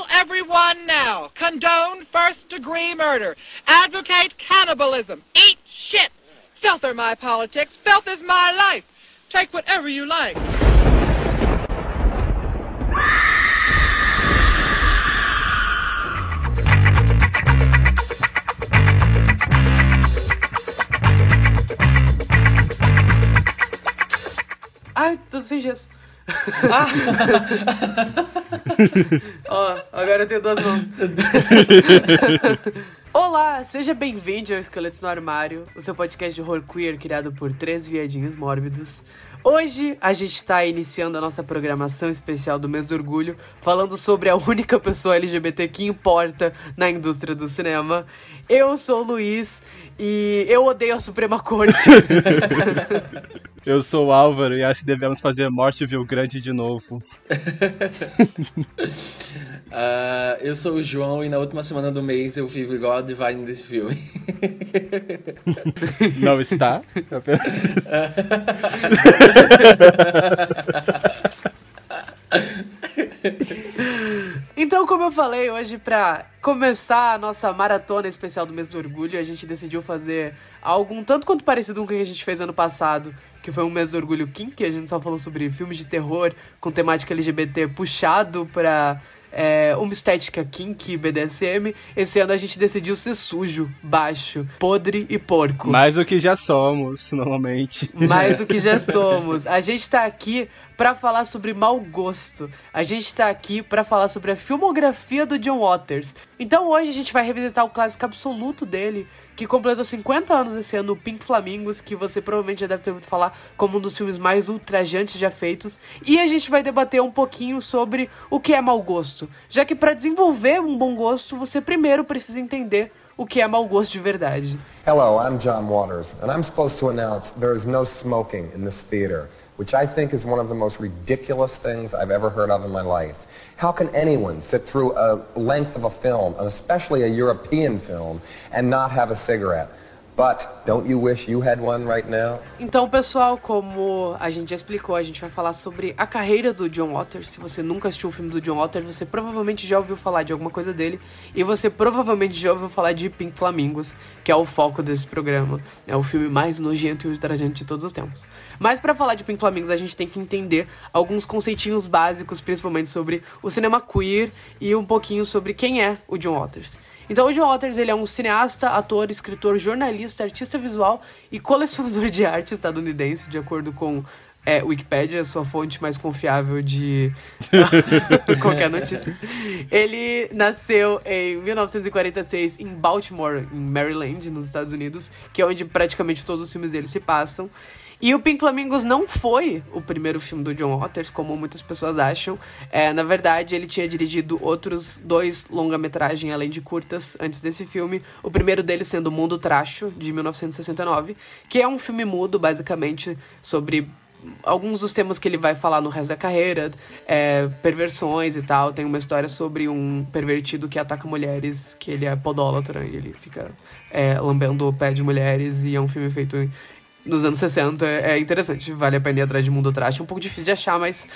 tell everyone now. Condone first degree murder. Advocate cannibalism. Eat shit. Filth are my politics. Filth is my life. Take whatever you like. Ai, tô sem gesso. Ó, agora eu tenho duas mãos. Olá, seja bem-vindo ao Esqueletos no Armário, o seu podcast de horror queer criado por três viadinhos mórbidos. Hoje a gente está iniciando a nossa programação especial do mês do orgulho, falando sobre a única pessoa LGBT que importa na indústria do cinema. Eu sou o Luiz e eu odeio a Suprema Corte. Eu sou o Álvaro e acho que devemos fazer Morte Viu Grande de novo. Uh, eu sou o João e na última semana do mês eu vivo igual a Divine desse filme. Não está? Então, como eu falei, hoje pra começar a nossa maratona especial do mês do orgulho, a gente decidiu fazer algo um tanto quanto parecido com o que a gente fez ano passado, que foi um mês do orgulho Kink, a gente só falou sobre filmes de terror com temática LGBT puxado pra é, uma estética kink BDSM. Esse ano a gente decidiu ser sujo, baixo, podre e porco. Mais do que já somos, normalmente. Mais do que já somos. A gente tá aqui para falar sobre mau gosto. A gente tá aqui para falar sobre a filmografia do John Waters. Então hoje a gente vai revisitar o clássico absoluto dele, que completou 50 anos esse ano, o Pink Flamingos, que você provavelmente já deve ter ouvido falar como um dos filmes mais ultrajantes já feitos. E a gente vai debater um pouquinho sobre o que é mau gosto, já que para desenvolver um bom gosto, você primeiro precisa entender o que é mau gosto de verdade. Hello, I'm John Waters, and I'm supposed to announce there is no smoking in this theater, which I think is one of the most ridiculous things I've ever heard of in my life. How can anyone sit through a length of a film, especially a European film, and not have a cigarette? But don't you wish you had one right now? Então, pessoal, como a gente já explicou, a gente vai falar sobre a carreira do John Waters. Se você nunca assistiu um filme do John Waters, você provavelmente já ouviu falar de alguma coisa dele. E você provavelmente já ouviu falar de Pink Flamingos, que é o foco desse programa. É o filme mais nojento e ultrajante de todos os tempos. Mas para falar de Pink Flamingos, a gente tem que entender alguns conceitinhos básicos, principalmente sobre o cinema queer e um pouquinho sobre quem é o John Waters. Então, o John Waters ele é um cineasta, ator, escritor, jornalista, artista visual e colecionador de arte estadunidense, de acordo com é, Wikipedia, sua fonte mais confiável de qualquer notícia. Ele nasceu em 1946 em Baltimore, em Maryland, nos Estados Unidos, que é onde praticamente todos os filmes dele se passam. E o Pink Flamingos não foi o primeiro filme do John Waters, como muitas pessoas acham. É, na verdade, ele tinha dirigido outros dois longa-metragem além de curtas antes desse filme. O primeiro deles sendo O Mundo Tracho, de 1969, que é um filme mudo, basicamente, sobre alguns dos temas que ele vai falar no resto da carreira, é, perversões e tal. Tem uma história sobre um pervertido que ataca mulheres, que ele é podólatra e ele fica é, lambendo o pé de mulheres. E é um filme feito nos anos 60. É interessante, vale a pena ir atrás de Mundo Trash. É um pouco difícil de achar, mas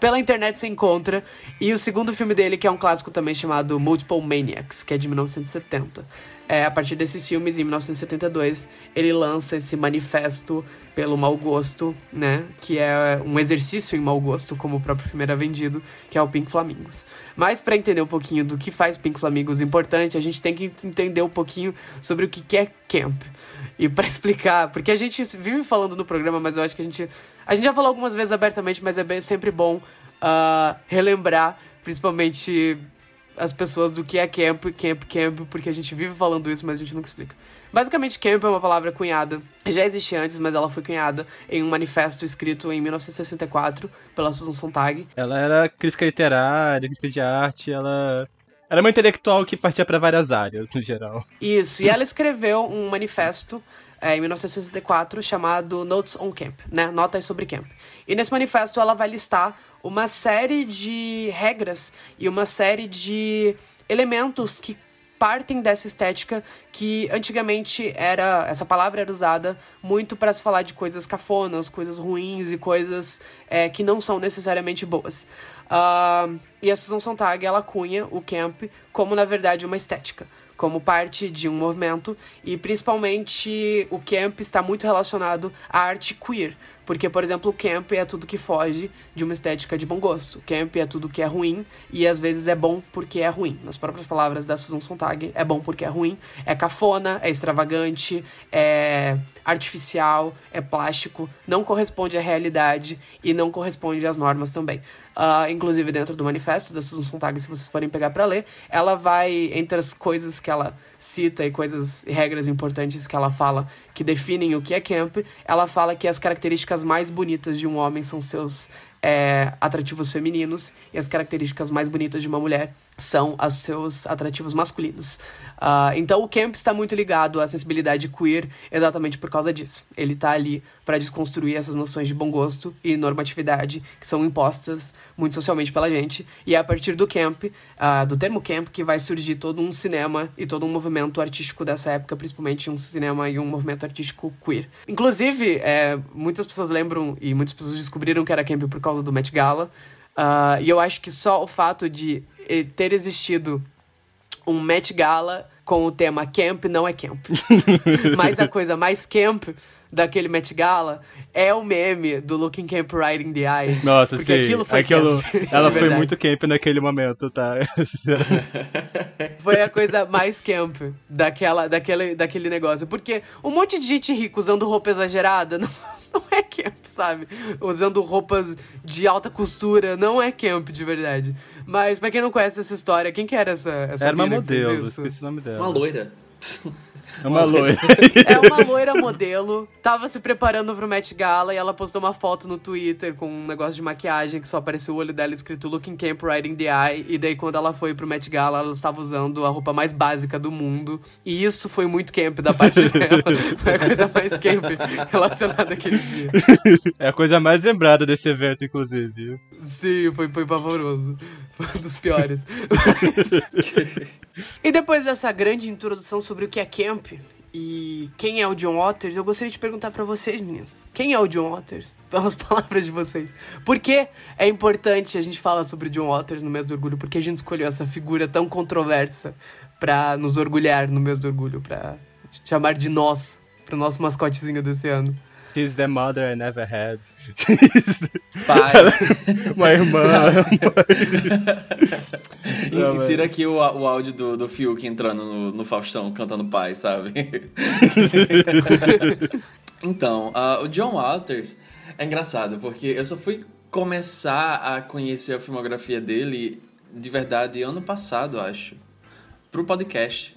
pela internet você encontra. E o segundo filme dele, que é um clássico também chamado Multiple Maniacs, que é de 1970. É, a partir desses filmes, em 1972, ele lança esse manifesto pelo mau gosto, né? Que é um exercício em mau gosto, como o próprio filme era vendido, que é o Pink Flamingos. Mas para entender um pouquinho do que faz Pink Flamingos importante, a gente tem que entender um pouquinho sobre o que é camp. E para explicar, porque a gente vive falando no programa, mas eu acho que a gente. A gente já falou algumas vezes abertamente, mas é bem, sempre bom uh, relembrar, principalmente as pessoas do que é camp, camp, camp, porque a gente vive falando isso, mas a gente nunca explica. Basicamente, camp é uma palavra cunhada. Já existia antes, mas ela foi cunhada em um manifesto escrito em 1964 pela Susan Sontag. Ela era crítica literária, crítica de arte, ela era uma intelectual que partia para várias áreas, no geral. Isso, e ela escreveu um manifesto é, em 1964 chamado Notes on Camp, né? Notas sobre Camp. E nesse manifesto ela vai listar uma série de regras e uma série de elementos que partem dessa estética que antigamente era. Essa palavra era usada muito para se falar de coisas cafonas, coisas ruins e coisas é, que não são necessariamente boas. Uh, e a Susan Sontag, ela cunha o camp como, na verdade, uma estética como parte de um movimento e principalmente o camp está muito relacionado à arte queer, porque por exemplo camp é tudo que foge de uma estética de bom gosto, camp é tudo que é ruim e às vezes é bom porque é ruim. Nas próprias palavras da Susan Sontag, é bom porque é ruim, é cafona, é extravagante, é artificial, é plástico, não corresponde à realidade e não corresponde às normas também. Uh, inclusive dentro do manifesto da Susan Sontag, se vocês forem pegar para ler, ela vai, entre as coisas que ela cita e coisas e regras importantes que ela fala que definem o que é camp, ela fala que as características mais bonitas de um homem são seus é, atrativos femininos e as características mais bonitas de uma mulher são os seus atrativos masculinos. Uh, então o camp está muito ligado à sensibilidade queer exatamente por causa disso. Ele está ali para desconstruir essas noções de bom gosto e normatividade que são impostas muito socialmente pela gente. E é a partir do camp, uh, do termo camp, que vai surgir todo um cinema e todo um movimento artístico dessa época, principalmente um cinema e um movimento artístico queer. Inclusive, é, muitas pessoas lembram e muitas pessoas descobriram que era camp por causa do Met Gala. Uh, e eu acho que só o fato de ter existido um Met Gala com o tema camp não é camp. Mas a coisa mais camp daquele Met Gala é o meme do Looking Camp Riding the Eye. Nossa, porque sim. aquilo foi aquilo, camp, Ela foi muito camp naquele momento, tá? foi a coisa mais camp daquela, daquele, daquele negócio. Porque um monte de gente rica usando roupa exagerada não não é camp, sabe? Usando roupas de alta costura, não é camp de verdade. Mas pra quem não conhece essa história, quem que era essa, essa Era uma modelo, esqueci o nome dela. Uma loira. É uma loira. É uma loira modelo. Tava se preparando pro Met Gala e ela postou uma foto no Twitter com um negócio de maquiagem que só apareceu o olho dela escrito Looking Camp Riding the Eye. E daí, quando ela foi pro Met Gala, ela estava usando a roupa mais básica do mundo. E isso foi muito camp da parte dela. Foi a coisa mais camp relacionada àquele dia. É a coisa mais lembrada desse evento, inclusive. Sim, foi, foi pavoroso. Dos piores. e depois dessa grande introdução sobre o que é camp e quem é o John Waters, eu gostaria de perguntar para vocês, meninos. Quem é o John Waters? Pelas palavras de vocês. Por que é importante a gente falar sobre o John Waters no mês do orgulho? Porque a gente escolheu essa figura tão controversa para nos orgulhar no mês do orgulho, para chamar de nós, pro nosso mascotezinho desse ano. She's the mother I never had. Pai. Uma irmã. Não, Insira aqui o, o áudio do, do Fiuk entrando no, no Faustão cantando pai, sabe? então, uh, o John Walters é engraçado, porque eu só fui começar a conhecer a filmografia dele de verdade ano passado, acho. Pro podcast.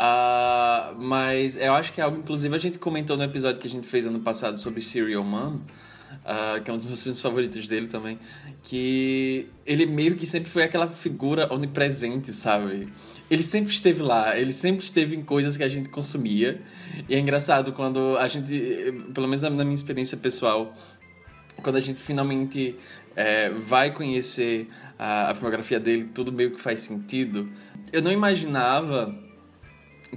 Uh, mas eu acho que é algo, inclusive, a gente comentou no episódio que a gente fez ano passado sobre Serial Mom, uh, que é um dos meus filmes favoritos dele também, que ele meio que sempre foi aquela figura onipresente, sabe? Ele sempre esteve lá, ele sempre esteve em coisas que a gente consumia. E é engraçado quando a gente, pelo menos na minha experiência pessoal, quando a gente finalmente é, vai conhecer a, a filmografia dele, tudo meio que faz sentido. Eu não imaginava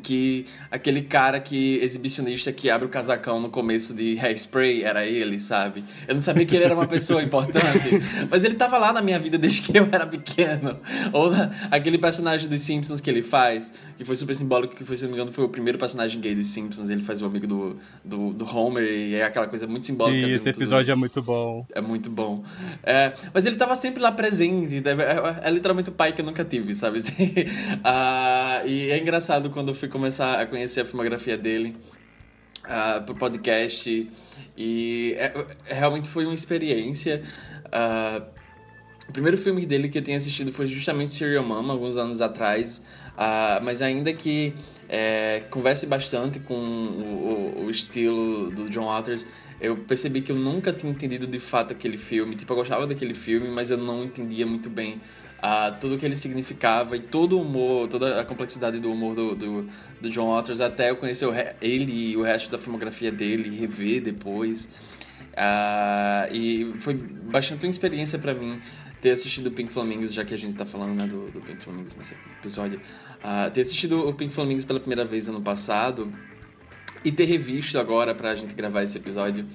que aquele cara que exibicionista que abre o casacão no começo de Hairspray era ele, sabe? Eu não sabia que ele era uma pessoa importante, mas ele tava lá na minha vida desde que eu era pequeno. Ou na, aquele personagem dos Simpsons que ele faz, que foi super simbólico, que foi, se não me engano, foi o primeiro personagem gay dos Simpsons, ele faz o amigo do, do, do Homer e é aquela coisa muito simbólica. E esse episódio é muito bom. É muito bom. É, mas ele tava sempre lá presente, é, é, é, literalmente o pai que eu nunca tive, sabe? ah, e é engraçado quando fui começar a conhecer a filmografia dele uh, pro podcast e é, é, realmente foi uma experiência. Uh, o primeiro filme dele que eu tenho assistido foi justamente Serial Mama, alguns anos atrás, uh, mas ainda que é, converse bastante com o, o, o estilo do John Waters, eu percebi que eu nunca tinha entendido de fato aquele filme. Tipo, eu gostava daquele filme, mas eu não entendia muito bem tudo o que ele significava e todo o humor, toda a complexidade do humor do, do, do John Waters, até eu conhecer ele e o resto da filmografia dele, rever depois. Uh, e foi bastante uma experiência para mim ter assistido o Pink Flamingos, já que a gente tá falando né, do, do Pink Flamingos nesse episódio, uh, ter assistido o Pink Flamingos pela primeira vez ano passado e ter revisto agora pra gente gravar esse episódio,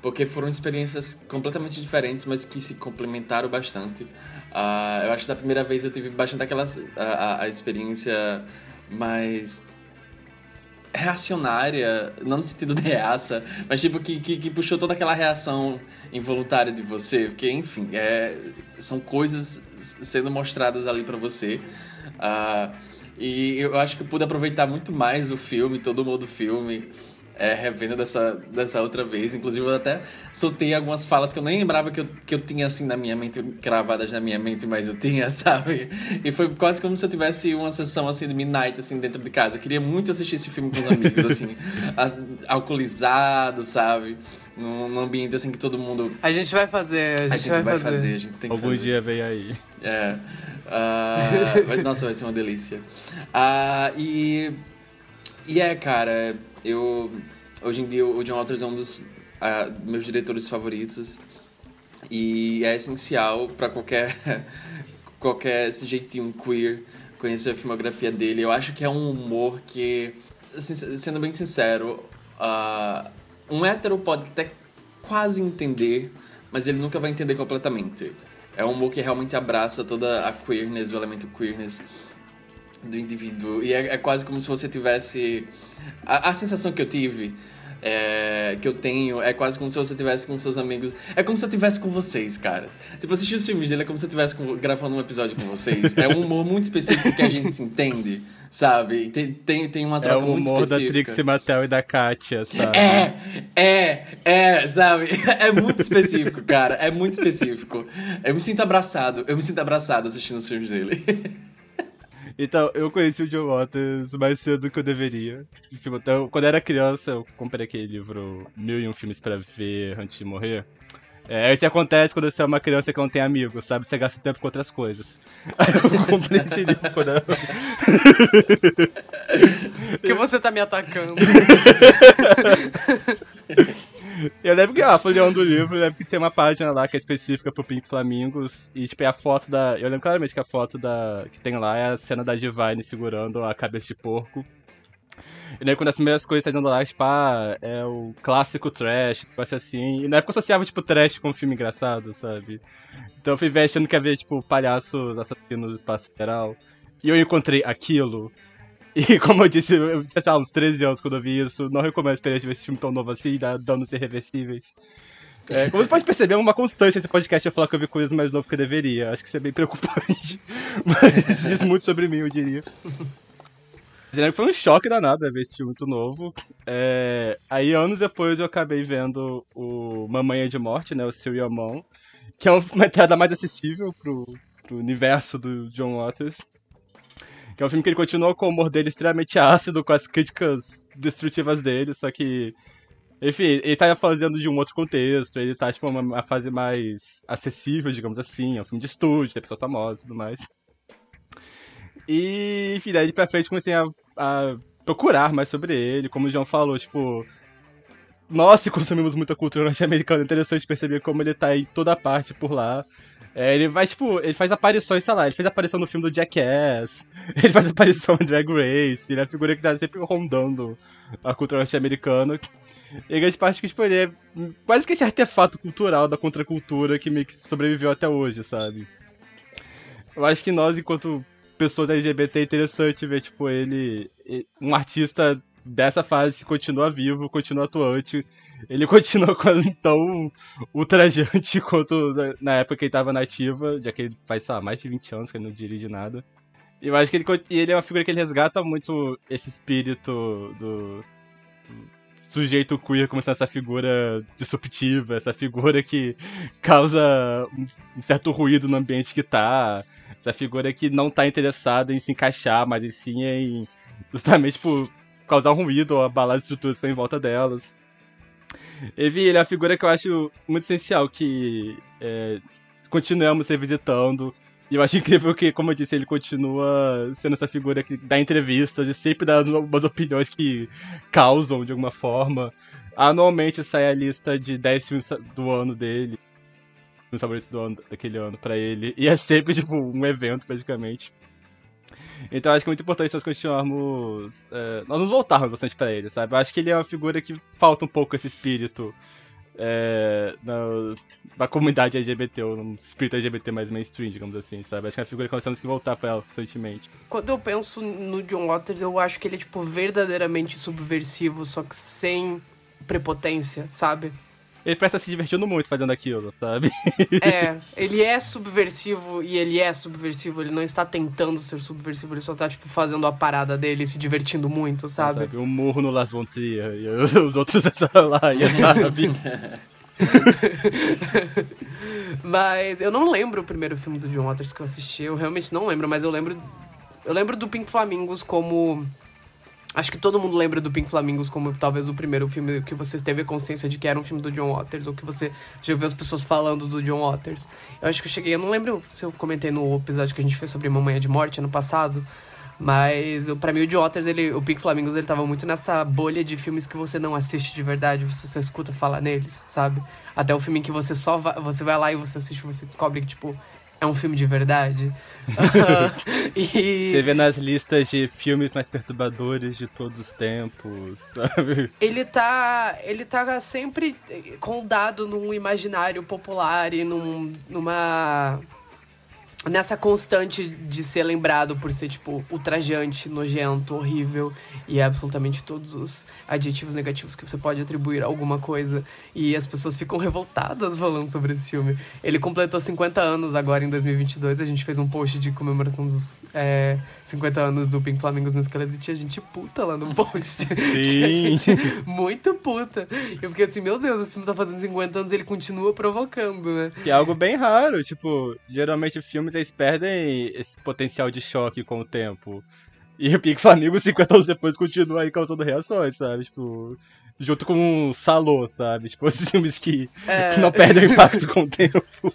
porque foram experiências completamente diferentes, mas que se complementaram bastante. Uh, eu acho que da primeira vez eu tive bastante aquela a, a experiência mais reacionária, não no sentido de reaça, mas tipo que, que, que, puxou toda aquela reação involuntária de você, porque enfim, é, são coisas sendo mostradas ali para você. Uh, e eu acho que eu pude aproveitar muito mais o filme, todo o modo filme é, revendo dessa, dessa outra vez. Inclusive, eu até soltei algumas falas que eu nem lembrava que eu, que eu tinha assim na minha mente, cravadas na minha mente, mas eu tinha, sabe? E foi quase como se eu tivesse uma sessão assim de midnight, assim, dentro de casa. Eu queria muito assistir esse filme com os amigos, assim, alcoolizado, sabe? Num, num, ambiente assim que todo mundo. A gente vai fazer, a gente, a gente vai, vai fazer. fazer. A gente tem que Algum fazer. dia vem aí. É. Uh, nossa, vai ser uma delícia. Uh, e. E é, cara, eu hoje em dia o John Waters é um dos uh, meus diretores favoritos e é essencial para qualquer qualquer jeitinho queer conhecer a filmografia dele. Eu acho que é um humor que, sendo bem sincero, uh, um hétero pode até quase entender, mas ele nunca vai entender completamente. É um humor que realmente abraça toda a queerness, o elemento queerness do indivíduo. E é, é quase como se você tivesse. A, a sensação que eu tive. É, que eu tenho é quase como se você tivesse com seus amigos. É como se eu tivesse com vocês, cara. Tipo, assistir os filmes dele é como se eu tivesse gravando um episódio com vocês. É um humor muito específico que a gente se entende, sabe? Tem, tem, tem uma troca muito específica. É o humor da Trixie Mattel e da Katia, sabe? É, é, é, sabe? É muito específico, cara. É muito específico. Eu me sinto abraçado. Eu me sinto abraçado assistindo os filmes dele. Então, eu conheci o John Waters mais cedo do que eu deveria. Tipo, então, quando eu era criança, eu comprei aquele livro Mil e Um Filmes para Ver Antes de Morrer. É, isso acontece quando você é uma criança que não tem amigos, sabe? Você gasta tempo com outras coisas. Aí eu comprei esse livro quando eu... Por que você tá me atacando? Eu lembro que, ó, folheando o livro, eu lembro que tem uma página lá que é específica pro Pink Flamingos. E, tipo, é a foto da. Eu lembro claramente que a foto da que tem lá é a cena da Divine segurando a cabeça de porco. E daí, quando as primeiras coisas tá dando lá, tipo, ah, é o clássico trash, ser assim. E na época eu associava, tipo, trash com um filme engraçado, sabe? Então eu fui ver achando que havia, tipo, palhaços assassinos do espaço geral. E eu encontrei aquilo. E como eu disse, eu tinha uns 13 anos quando eu vi isso, não recomendo a experiência de ver esse filme tão novo assim, dá danos irreversíveis. É, como você pode perceber, é uma constante esse podcast eu falar que eu vi coisas mais novas que eu deveria. Acho que isso é bem preocupante. Mas diz muito sobre mim, eu diria. Foi um choque danado ver esse filme muito novo. É, aí, anos depois, eu acabei vendo o Mamãe é de Morte, né? O Seu Yamon, que é uma entrada mais acessível pro, pro universo do John Waters. Que é um filme que ele continua com o humor dele extremamente ácido, com as críticas destrutivas dele, só que. Enfim, ele tá fazendo de um outro contexto, ele tá, tipo, uma, fase mais acessível, digamos assim. É um filme de estúdio, tem pessoas famosas e tudo mais. E, enfim, daí pra frente comecei a, a procurar mais sobre ele, como o João falou, tipo. Nós consumimos muita cultura norte-americana, é interessante perceber como ele tá em toda parte por lá. É, ele vai, tipo, ele faz aparições, sei lá, ele fez aparição no filme do Jackass, ele faz aparição em Drag Race, ele é a figura que tá sempre rondando a cultura norte-americana. E a grande parte que, tipo, ele é quase que esse artefato cultural da contracultura que meio que sobreviveu até hoje, sabe? Eu acho que nós, enquanto pessoas LGBT, é interessante ver, tipo, ele. Um artista dessa fase continua vivo, continua atuante. Ele continua tão ultrajante quanto na época que ele estava nativa, já que ele faz, lá, mais de 20 anos que ele não dirige nada. E eu acho que ele, ele é uma figura que ele resgata muito esse espírito do, do sujeito queer como essa figura disruptiva, essa figura que causa um certo ruído no ambiente que tá, essa figura que não tá interessada em se encaixar, mas sim em justamente por causar um ruído ou abalar as estruturas que estão em volta delas. Evi, ele é uma figura que eu acho muito essencial, que é, continuamos revisitando. E eu acho incrível que, como eu disse, ele continua sendo essa figura que dá entrevistas e sempre dá umas opiniões que causam de alguma forma. Anualmente sai a lista de 10 filmes do ano dele filmes favoritos do ano, daquele ano pra ele. E é sempre, tipo, um evento, praticamente. Então acho que é muito importante nós continuarmos. É, nós nos voltarmos bastante pra ele, sabe? Eu acho que ele é uma figura que falta um pouco esse espírito é, na, na comunidade LGBT, ou no espírito LGBT mais mainstream, digamos assim, sabe? Acho que é uma figura que nós temos que voltar pra ela constantemente. Quando eu penso no John Waters, eu acho que ele é, tipo, verdadeiramente subversivo, só que sem prepotência, sabe? Ele parece estar se divertindo muito fazendo aquilo, sabe? É, ele é subversivo e ele é subversivo, ele não está tentando ser subversivo, ele só tá, tipo, fazendo a parada dele, se divertindo muito, sabe? sabe um murro no Las Von Trier e os outros lá, sabe? mas eu não lembro o primeiro filme do John Waters que eu assisti, eu realmente não lembro, mas eu lembro. Eu lembro do Pink Flamingos como Acho que todo mundo lembra do Pink Flamingos como talvez o primeiro filme que você teve consciência de que era um filme do John Waters, ou que você já ouviu as pessoas falando do John Waters. Eu acho que eu cheguei, eu não lembro se eu comentei no episódio que a gente fez sobre Mamãe de Morte ano passado, mas para mim o John Waters, ele, o Pink Flamingos, ele tava muito nessa bolha de filmes que você não assiste de verdade, você só escuta falar neles, sabe? Até o filme que você só vai, você vai lá e você assiste, você descobre que tipo é um filme de verdade. e... Você vê nas listas de filmes mais perturbadores de todos os tempos, sabe? Ele tá. Ele tá sempre condado num imaginário popular e num, numa nessa constante de ser lembrado por ser, tipo, ultrajante, nojento, horrível e absolutamente todos os adjetivos negativos que você pode atribuir a alguma coisa. E as pessoas ficam revoltadas falando sobre esse filme. Ele completou 50 anos agora em 2022. A gente fez um post de comemoração dos é, 50 anos do Pink Flamingos no Escalas e tinha gente puta lá no post. tinha gente muito puta. Eu fiquei assim, meu Deus, esse filme tá fazendo 50 anos e ele continua provocando, né? Que é algo bem raro. Tipo, geralmente filmes eles perdem esse potencial de choque com o tempo. E o Pink Flamengo, 50 anos depois, continua aí causando reações, sabe? Tipo, junto com um Salô, sabe? Tipo, esses filmes que, é... que não perdem o impacto com o tempo.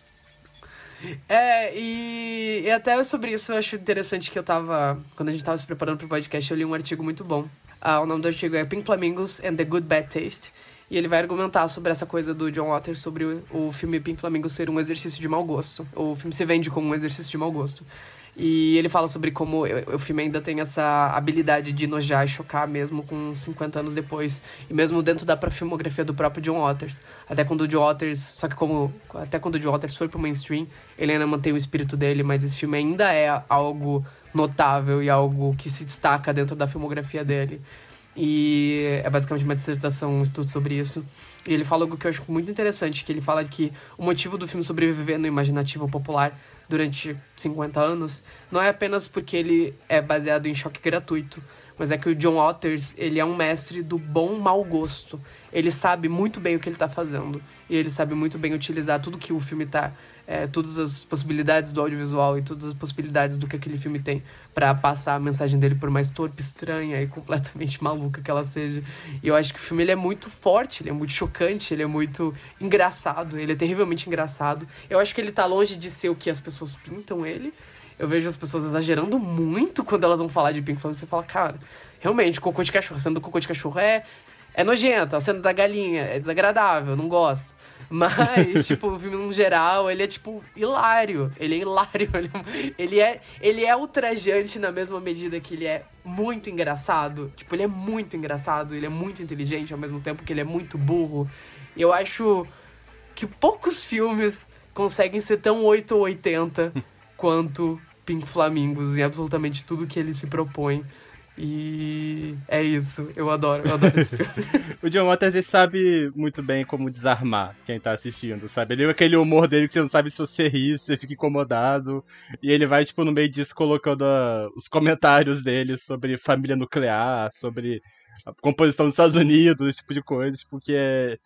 É, e, e, até sobre isso eu acho interessante que eu tava. Quando a gente tava se preparando pro podcast, eu li um artigo muito bom. Ah, o nome do artigo é Pink Flamingos and the Good Bad Taste. E ele vai argumentar sobre essa coisa do John Waters, sobre o, o filme Pink Flamingo ser um exercício de mau gosto. O filme se vende como um exercício de mau gosto. E ele fala sobre como o filme ainda tem essa habilidade de nojar e chocar mesmo com 50 anos depois. E mesmo dentro da filmografia do próprio John Waters. Até quando o John Waters. Só que como. Até quando o John Waters foi pro mainstream, ele ainda mantém o espírito dele, mas esse filme ainda é algo notável e algo que se destaca dentro da filmografia dele. E é basicamente uma dissertação, um estudo sobre isso. E ele fala algo que eu acho muito interessante, que ele fala que o motivo do filme sobreviver no imaginativo popular durante 50 anos não é apenas porque ele é baseado em choque gratuito, mas é que o John Waters, ele é um mestre do bom mau gosto. Ele sabe muito bem o que ele está fazendo. E ele sabe muito bem utilizar tudo que o filme está é, todas as possibilidades do audiovisual e todas as possibilidades do que aquele filme tem para passar a mensagem dele por mais torpe, estranha e completamente maluca que ela seja. E eu acho que o filme ele é muito forte, ele é muito chocante, ele é muito engraçado, ele é terrivelmente engraçado. Eu acho que ele tá longe de ser o que as pessoas pintam ele. Eu vejo as pessoas exagerando muito quando elas vão falar de Pink Floyd. Você fala, cara, realmente, cocô de cachorro, a cena do cocô de cachorro é, é nojenta, a cena da galinha é desagradável, não gosto. Mas, tipo, o filme no geral, ele é, tipo, hilário. Ele é hilário. Ele é, ele é ultrajante na mesma medida que ele é muito engraçado. Tipo, ele é muito engraçado, ele é muito inteligente ao mesmo tempo que ele é muito burro. Eu acho que poucos filmes conseguem ser tão 8 ou 80 quanto Pink Flamingos em absolutamente tudo que ele se propõe. E é isso, eu adoro, eu adoro esse filme. o John Waters ele sabe muito bem como desarmar quem tá assistindo, sabe? Ele é aquele humor dele que você não sabe se você ri, se você fica incomodado. E ele vai, tipo, no meio disso colocando uh, os comentários dele sobre família nuclear, sobre a composição dos Estados Unidos, esse tipo de coisa, porque tipo, é,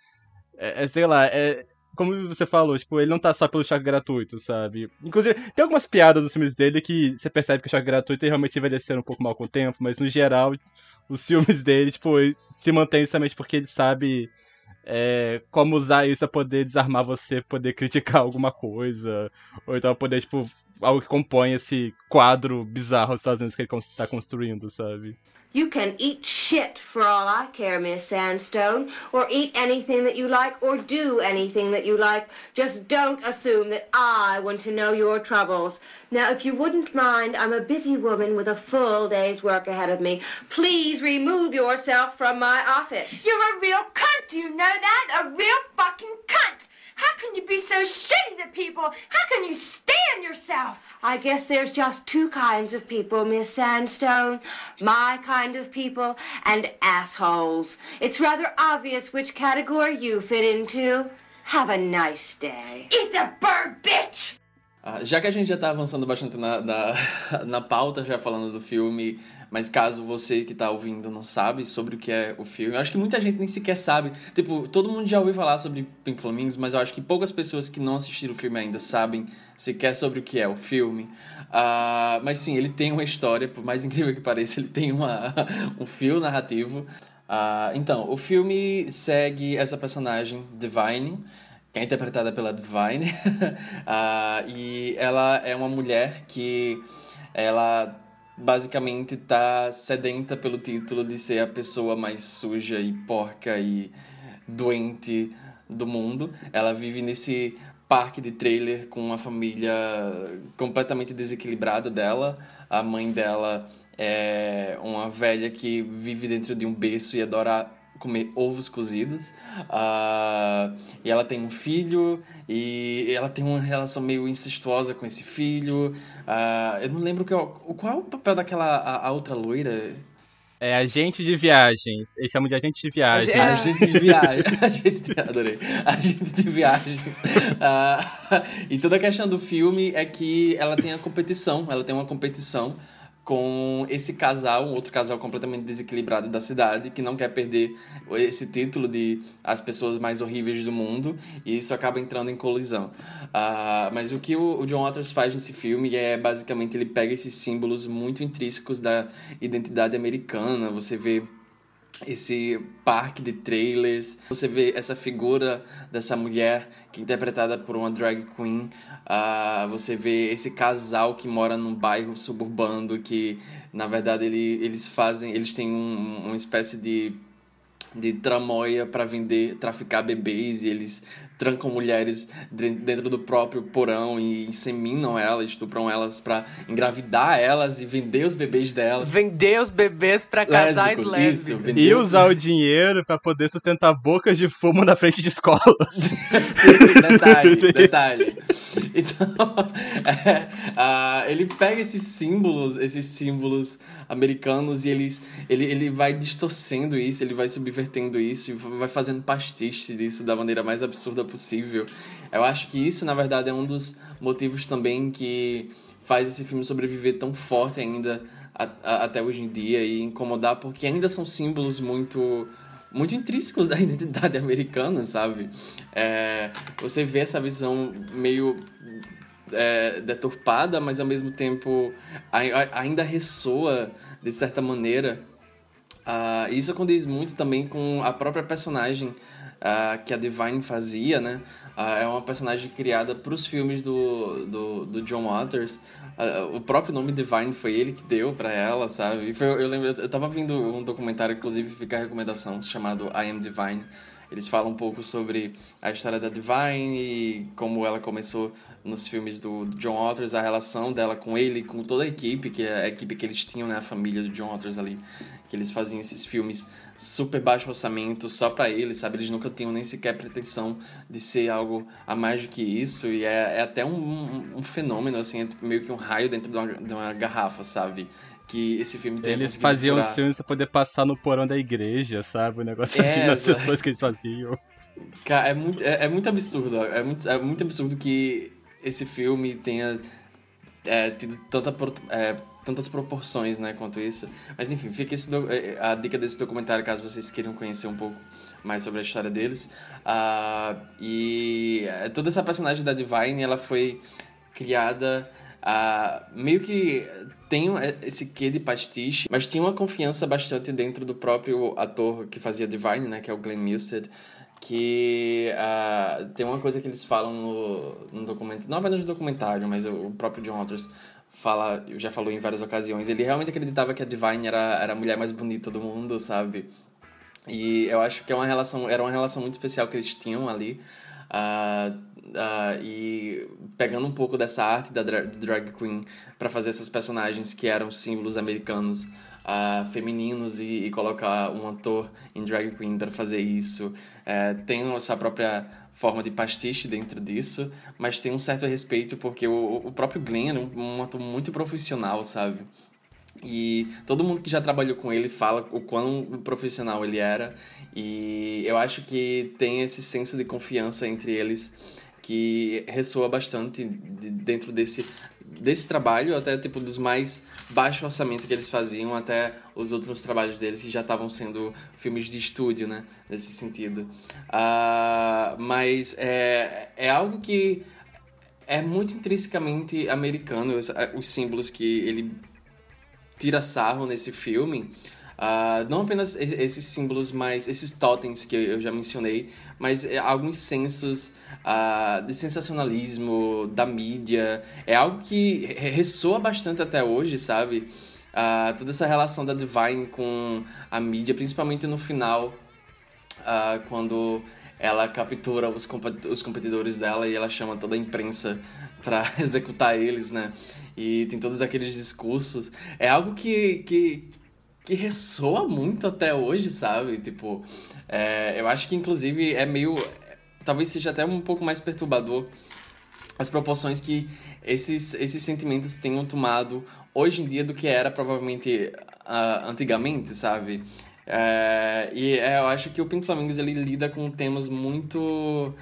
é, é sei lá, é, como você falou, tipo, ele não tá só pelo choque gratuito, sabe? Inclusive, tem algumas piadas nos filmes dele que você percebe que o choque gratuito realmente envelheceram um pouco mal com o tempo, mas no geral, os filmes dele, tipo, se mantém justamente porque ele sabe é, como usar isso pra poder desarmar você, poder criticar alguma coisa, ou então poder, tipo, algo que compõe esse quadro bizarro dos Estados Unidos que ele está construindo, sabe? You can eat shit for all I care, Miss Sandstone, or eat anything that you like, or do anything that you like. Just don't assume that I want to know your troubles. Now, if you wouldn't mind, I'm a busy woman with a full day's work ahead of me. Please remove yourself from my office. You're a real cunt, do you know that? A real fucking cunt! How can you be so shitty to people? How can you stand yourself? I guess there's just two kinds of people, Miss Sandstone. My kind of people and assholes. It's rather obvious which category you fit into. Have a nice day. Eat the bird, bitch! Uh, já que a gente já tá avançando bastante na, na, na pauta, já falando do filme, mas caso você que tá ouvindo não sabe sobre o que é o filme, eu acho que muita gente nem sequer sabe. Tipo, todo mundo já ouviu falar sobre Pink Flamingos, mas eu acho que poucas pessoas que não assistiram o filme ainda sabem sequer sobre o que é o filme. Uh, mas sim, ele tem uma história, por mais incrível que pareça, ele tem uma, um fio narrativo. Uh, então, o filme segue essa personagem, Divine, que é interpretada pela Divine, uh, e ela é uma mulher que ela basicamente tá sedenta pelo título de ser a pessoa mais suja e porca e doente do mundo. Ela vive nesse parque de trailer com uma família completamente desequilibrada dela. A mãe dela é uma velha que vive dentro de um berço e adora comer ovos cozidos. Uh, e ela tem um filho e ela tem uma relação meio incestuosa com esse filho. Uh, eu não lembro que, qual é o papel daquela a, a outra loira. É agente de viagens. Eles chamam de agente de viagens. Agente de viagens. agente de... Adorei. Agente de viagens. Uh, e toda a questão do filme é que ela tem a competição. Ela tem uma competição com esse casal, um outro casal completamente desequilibrado da cidade, que não quer perder esse título de as pessoas mais horríveis do mundo, e isso acaba entrando em colisão. Uh, mas o que o, o John Waters faz nesse filme é basicamente ele pega esses símbolos muito intrínsecos da identidade americana, você vê esse parque de trailers. Você vê essa figura dessa mulher que é interpretada por uma drag queen. Uh, você vê esse casal que mora num bairro suburbano que, na verdade, ele, eles fazem... Eles têm um, uma espécie de de tramóia para vender, traficar bebês e eles trancam mulheres dentro do próprio porão e inseminam elas, estupram elas para engravidar elas e vender os bebês delas. Vender os bebês para casais lésbicos. Isso, e usar o dinheiro para poder sustentar bocas de fumo na frente de escolas. Sim, detalhe, detalhe. Então, é, uh, ele pega esses símbolos, esses símbolos americanos e eles, ele, ele vai distorcendo isso, ele vai subvertendo isso e vai fazendo pastiche disso da maneira mais absurda possível. Eu acho que isso, na verdade, é um dos motivos também que faz esse filme sobreviver tão forte ainda a, a, até hoje em dia e incomodar, porque ainda são símbolos muito muito intrínsecos da identidade americana, sabe? É, você vê essa visão meio é, deturpada, mas ao mesmo tempo ainda ressoa de certa maneira. Uh, isso condiz muito também com a própria personagem uh, que a Divine fazia, né? Uh, é uma personagem criada para os filmes do, do, do John Waters. o próprio nome Divine foi ele que deu para ela, sabe? E foi, eu lembro, eu tava vendo um documentário, inclusive fica a recomendação, chamado I Am Divine eles falam um pouco sobre a história da Divine e como ela começou nos filmes do, John Waters, a relação dela com ele, com toda a equipe, que é a equipe que eles tinham, né, a família do John Waters ali, que eles faziam esses filmes super baixo orçamento só para eles, sabe? Eles nunca tinham nem sequer pretensão de ser algo a mais do que isso e é, é até um, um, um fenômeno, assim, é meio que um raio dentro de uma, de uma garrafa, sabe? que esse filme tem Eles faziam furar. os filmes pra poder passar no porão da igreja, sabe? O negócio é, assim, nas sessões que eles faziam. Cara, é muito, é, é muito absurdo. É muito, é muito absurdo que esse filme tenha é, tido tanta, é, tantas proporções, né, quanto isso. Mas enfim, fica é, a dica desse documentário caso vocês queiram conhecer um pouco mais sobre a história deles. Uh, e é, toda essa personagem da Divine, ela foi criada uh, meio que tem esse quê de pastiche, mas tinha uma confiança bastante dentro do próprio ator que fazia Divine, né, que é o Glenn Milstead, que uh, tem uma coisa que eles falam no, no documentário, não apenas no documentário, mas o, próprio John Waters fala, já falou em várias ocasiões, ele realmente acreditava que a Divine era, era a mulher mais bonita do mundo, sabe? E eu acho que é uma relação, era uma relação muito especial que eles tinham ali. Uh, uh, e pegando um pouco dessa arte da dra drag queen para fazer essas personagens que eram símbolos americanos uh, femininos e, e, colocar um ator em drag queen para fazer isso. Uh, tem a sua própria forma de pastiche dentro disso, mas tem um certo respeito porque o, o próprio Glenn é um, um ator muito profissional, sabe? E todo mundo que já trabalhou com ele fala o quão profissional ele era. E eu acho que tem esse senso de confiança entre eles que ressoa bastante dentro desse desse trabalho, até tipo dos mais baixo orçamento que eles faziam, até os outros trabalhos deles que já estavam sendo filmes de estúdio, né? Nesse sentido. Uh, mas é, é algo que é muito intrinsecamente americano, os, os símbolos que ele tira sarro nesse filme. Uh, não apenas esses símbolos, mas esses totens que eu já mencionei, mas é alguns sensos uh, de sensacionalismo da mídia. É algo que ressoa bastante até hoje, sabe? Uh, toda essa relação da Divine com a mídia, principalmente no final, quando ela captura os, os competidores dela e ela chama toda a imprensa para executar eles, né? E tem todos aqueles discursos. É algo que, que que ressoa muito até hoje, sabe? Tipo, é, eu acho que inclusive é meio. Talvez seja até um pouco mais perturbador as proporções que esses, esses sentimentos tenham tomado hoje em dia do que era provavelmente uh, antigamente, sabe? É, e é, eu acho que o Pink Flamingos ele lida com temas muito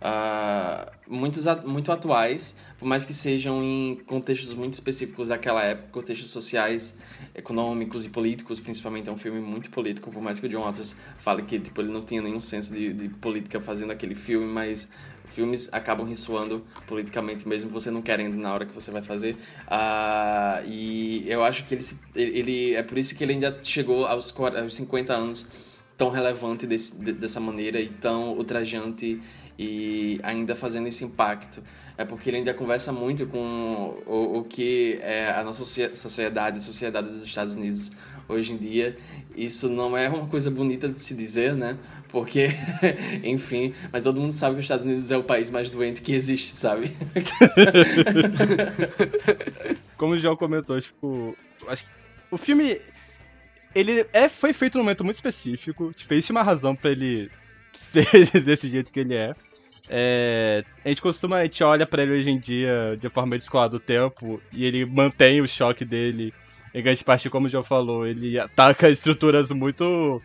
uh, muitos, muito atuais, por mais que sejam em contextos muito específicos daquela época, contextos sociais, econômicos e políticos, principalmente é um filme muito político, por mais que o John Waters fale que tipo, ele não tinha nenhum senso de, de política fazendo aquele filme, mas filmes acabam ressoando politicamente mesmo você não querendo na hora que você vai fazer. Uh, e eu acho que ele, ele é por isso que ele ainda chegou aos, aos 50 anos tão relevante desse, dessa maneira e tão ultrajante e ainda fazendo esse impacto. É porque ele ainda conversa muito com o, o que é a nossa sociedade, a sociedade dos Estados Unidos hoje em dia. Isso não é uma coisa bonita de se dizer, né? Porque, enfim, mas todo mundo sabe que os Estados Unidos é o país mais doente que existe, sabe? Como o João comentou, tipo, acho que o filme ele é, foi feito num momento muito específico, tipo, é uma razão para ele ser desse jeito que ele é. É, a gente costuma, a gente olha para ele hoje em dia de forma descolada do tempo e ele mantém o choque dele. Em grande parte, como já falou, ele ataca estruturas muito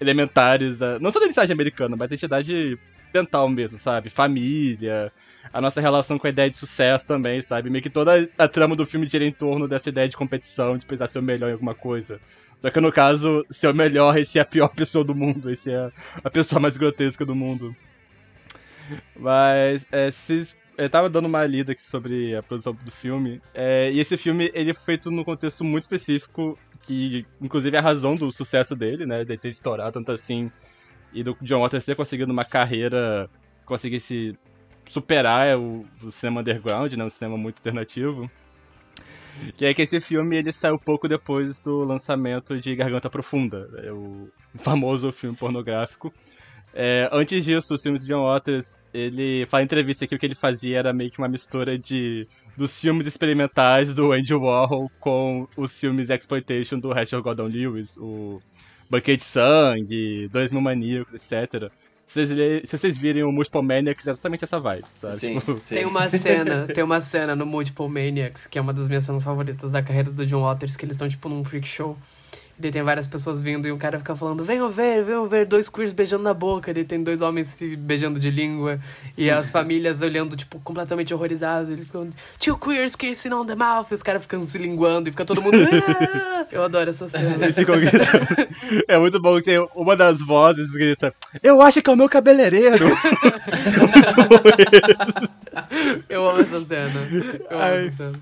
elementares, da, não só da identidade americana, mas da identidade mental mesmo, sabe? Família, a nossa relação com a ideia de sucesso também, sabe? Meio que toda a trama do filme gira em torno dessa ideia de competição, de precisar ser o melhor em alguma coisa. Só que no caso, ser o melhor é ser a pior pessoa do mundo, esse é a pessoa mais grotesca do mundo. Mas, é, se, eu tava dando uma lida aqui sobre a produção do filme, é, e esse filme ele é feito num contexto muito específico, que inclusive é a razão do sucesso dele, né, de ter estourado tanto assim, e do John Waters ter conseguido uma carreira, conseguisse superar o, o cinema underground, né, um cinema muito alternativo. Que é que esse filme ele saiu pouco depois do lançamento de Garganta Profunda, é o famoso filme pornográfico. É, antes disso, os filmes de John Waters, ele em entrevista que o que ele fazia era meio que uma mistura de dos filmes experimentais do Andy Warhol com os filmes exploitation do Rachel Gordon Lewis, o Banquete de Sangue, Dois Mil Maníacos, etc. Se vocês, se vocês virem o Multiple Maniacs, é exatamente essa vibe, sabe? Sim, tipo, sim. Tem uma cena, tem uma cena no Multiple Maniacs, que é uma das minhas cenas favoritas da carreira do John Waters, que eles estão tipo num freak show. Daí tem várias pessoas vindo e o cara fica falando: venham ver, venham ver, dois queers beijando na boca. Daí tem dois homens se beijando de língua. E as famílias olhando, tipo, completamente horrorizadas. Eles ficam: two queers kissing on the mouth. E os caras ficam se linguando e fica todo mundo. Ah! Eu adoro essa cena. é muito bom que tem uma das vozes grita: Eu acho que é o meu cabeleireiro. Eu amo essa cena. Eu amo Ai. essa cena.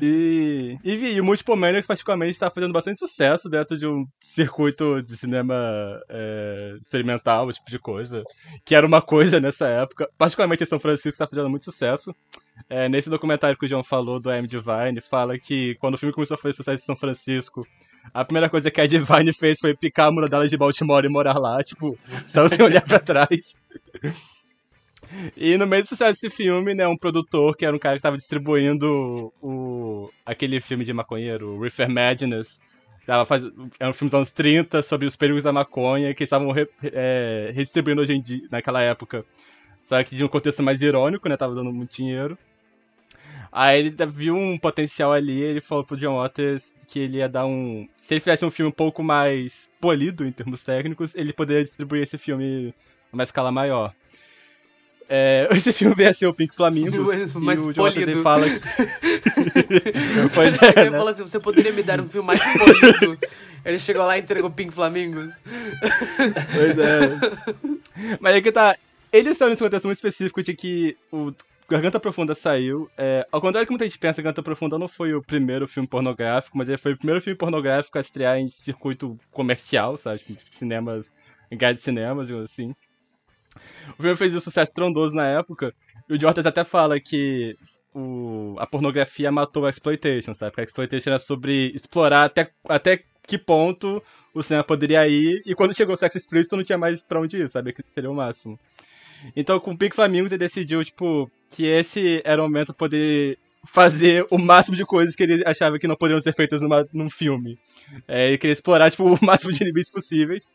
E, e, e o Multiple Maniacs, particularmente, tá fazendo bastante sucesso sucesso dentro de um circuito de cinema é, experimental, esse tipo de coisa. Que era uma coisa nessa época. Particularmente em São Francisco, está fazendo muito sucesso. É, nesse documentário que o João falou, do M. Divine, fala que quando o filme começou a fazer sucesso em São Francisco, a primeira coisa que a Divine fez foi picar a muradela de Baltimore e morar lá, tipo, só sem olhar pra trás. E no meio do sucesso desse filme, né, um produtor, que era um cara que tava distribuindo o, aquele filme de maconheiro, Reefer Madness, tava faz... era um filme dos anos 30 sobre os perigos da maconha, que estavam re... é, redistribuindo hoje em dia, naquela época. Só que de um contexto mais irônico, né, tava dando muito dinheiro. Aí ele viu um potencial ali, ele falou pro John Waters que ele ia dar um. Se ele fizesse um filme um pouco mais polido em termos técnicos, ele poderia distribuir esse filme numa escala maior. É, esse filme veio a ser o Pink Flamingos. mais e o John Waters polido. ele fala que... pois é, Ele né? falou assim: você poderia me dar um filme mais polido? Ele chegou lá e entregou Pink Flamingos. Pois é. Mas aí que tá. Eles estão nesse contexto muito específico de que o Garganta Profunda saiu. É, ao contrário do que muita gente pensa, Garganta Profunda não foi o primeiro filme pornográfico, mas ele foi o primeiro filme pornográfico a estrear em circuito comercial, sabe? Tipo, Cinemas, em guide de cinemas, digamos assim. O filme fez um sucesso estrondoso na época. E o Jordan até fala que o, a pornografia matou a exploitation, sabe? Porque a exploitation era sobre explorar até, até que ponto o cinema poderia ir. E quando chegou o sexo explícito, não tinha mais pra onde ir, sabe? Que seria o máximo. Então, com o Pink Flamingos, ele decidiu, tipo, que esse era o momento de poder fazer o máximo de coisas que ele achava que não poderiam ser feitas numa, num filme. É, ele queria explorar, tipo, o máximo de limites possíveis.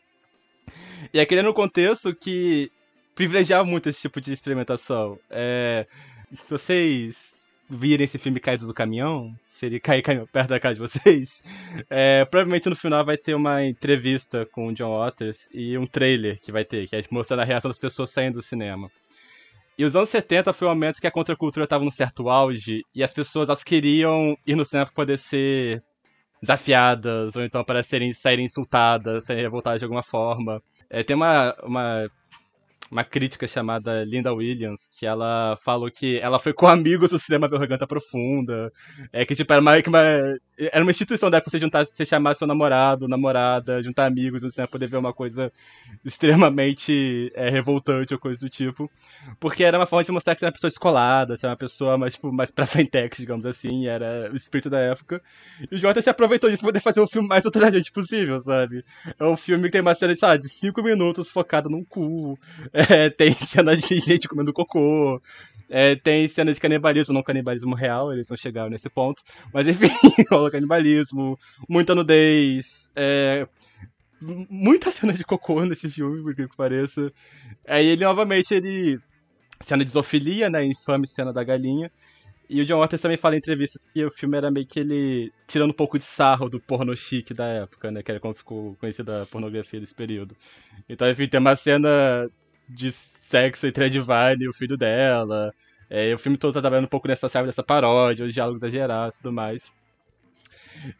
E aquele era um contexto que privilegiava muito esse tipo de experimentação. É, se vocês virem esse filme caído do caminhão, se ele cair, cair perto da casa de vocês, é, provavelmente no final vai ter uma entrevista com o John Waters e um trailer que vai ter, que é mostrando a reação das pessoas saindo do cinema. E os anos 70 foi o momento que a contracultura estava num certo auge e as pessoas elas queriam ir no cinema para poder ser desafiadas, ou então para serem, saírem insultadas, serem revoltadas de alguma forma. É, tem uma, uma, uma crítica chamada Linda Williams, que ela falou que ela foi com amigos do cinema ver Garganta Profunda, é que tipo, era uma, uma, era uma instituição da época você juntar, você chamar seu namorado, namorada, juntar amigos no cinema, poder ver uma coisa extremamente é, revoltante ou coisa do tipo, porque era uma forma de mostrar que você era uma pessoa descolada, você era uma pessoa mais, tipo, mais pra frentex, digamos assim, era o espírito da época, e o Jota se aproveitou disso pra poder fazer o filme mais ultrajante possível, sabe? É um filme que tem uma cena de, sabe, de 5 minutos focada num cu, é, tem cena de gente comendo cocô, é, tem cena de canibalismo, não canibalismo real, eles não chegaram nesse ponto, mas enfim, rola canibalismo, muita nudez, é, muita cena de cocô nesse filme, por que que pareça. Aí ele novamente, ele. Cena de zoofilia, né? Infame cena da galinha. E o John Waters também fala em entrevista que o filme era meio que ele tirando um pouco de sarro do porno chique da época, né? Que era como ficou conhecida a pornografia desse período. Então, enfim, tem uma cena de sexo entre a Divine e o filho dela. É, o filme todo tá trabalhando um pouco nessa chave dessa paródia, os diálogos exagerados e tudo mais.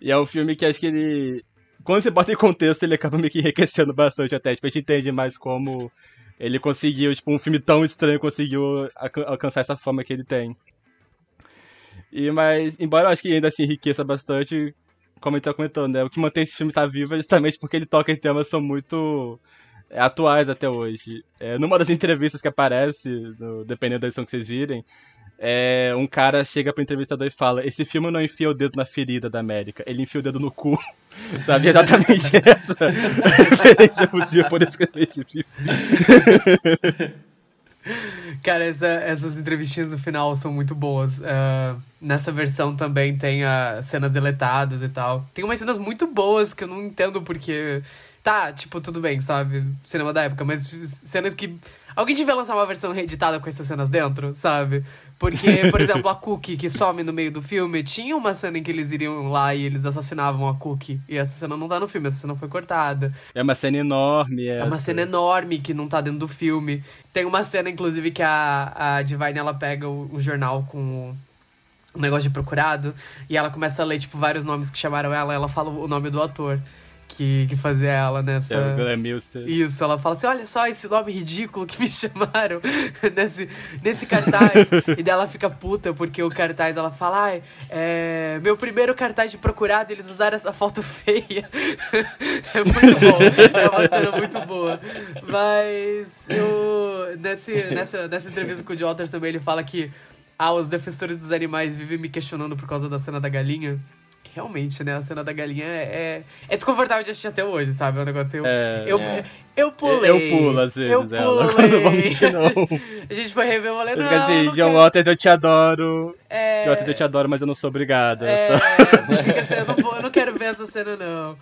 E é um filme que acho que ele. Quando você bota em contexto, ele acaba meio que enriquecendo bastante até. Tipo, a gente entende mais como ele conseguiu, tipo, um filme tão estranho conseguiu alca- alcançar essa fama que ele tem. E, mas, embora eu acho que ainda assim enriqueça bastante, como a gente tá comentando, né? O que mantém esse filme tá vivo é justamente porque ele toca em temas que são muito atuais até hoje. É, numa das entrevistas que aparece, no- dependendo da edição que vocês virem, é, um cara chega pro entrevistador e fala: Esse filme não enfia o dedo na ferida da América, ele enfia o dedo no cu. Sabe? É Exatamente essa referência possível por escrever esse filme. Cara, essa- essas entrevistinhas no final são muito boas. Ah, nessa versão também tem ah, cenas deletadas e tal. Tem umas cenas muito boas que eu não entendo porque. Tá, tipo, tudo bem, sabe? Cinema da época, mas cenas que. Alguém devia lançar uma versão reeditada com essas cenas dentro, sabe? Porque, por exemplo, a Cookie, que some no meio do filme, tinha uma cena em que eles iriam lá e eles assassinavam a Cookie. E essa cena não tá no filme, essa cena foi cortada. É uma cena enorme. É uma essa. cena enorme que não tá dentro do filme. Tem uma cena, inclusive, que a, a Divine ela pega o, o jornal com o, o negócio de procurado e ela começa a ler, tipo, vários nomes que chamaram ela. Ela fala o nome do ator. Que, que fazia ela nessa. É, Glenn. Isso, ela fala assim: olha só esse nome ridículo que me chamaram nesse, nesse cartaz. e daí ela fica puta porque o cartaz ela fala: ai, é, meu primeiro cartaz de procurado, eles usaram essa foto feia. é muito bom, é uma cena muito boa. Mas eu. Nesse, nessa, nessa entrevista com o Jotter também, ele fala que ah, os defensores dos animais vivem me questionando por causa da cena da galinha realmente, né? A cena da galinha é, é desconfortável de assistir até hoje, sabe? É um negócio. Eu, É. eu, É. eu pulei. Eu pulo, às vezes, Eu ela. pulei. Não vou mentir, não. A gente, a gente foi rever, eu falei, não. assim, não John. Waters, eu te adoro. É, John Waters, eu te adoro, mas eu não sou obrigada. é, você fica assim, eu não, vou, eu não quero ver essa cena, não.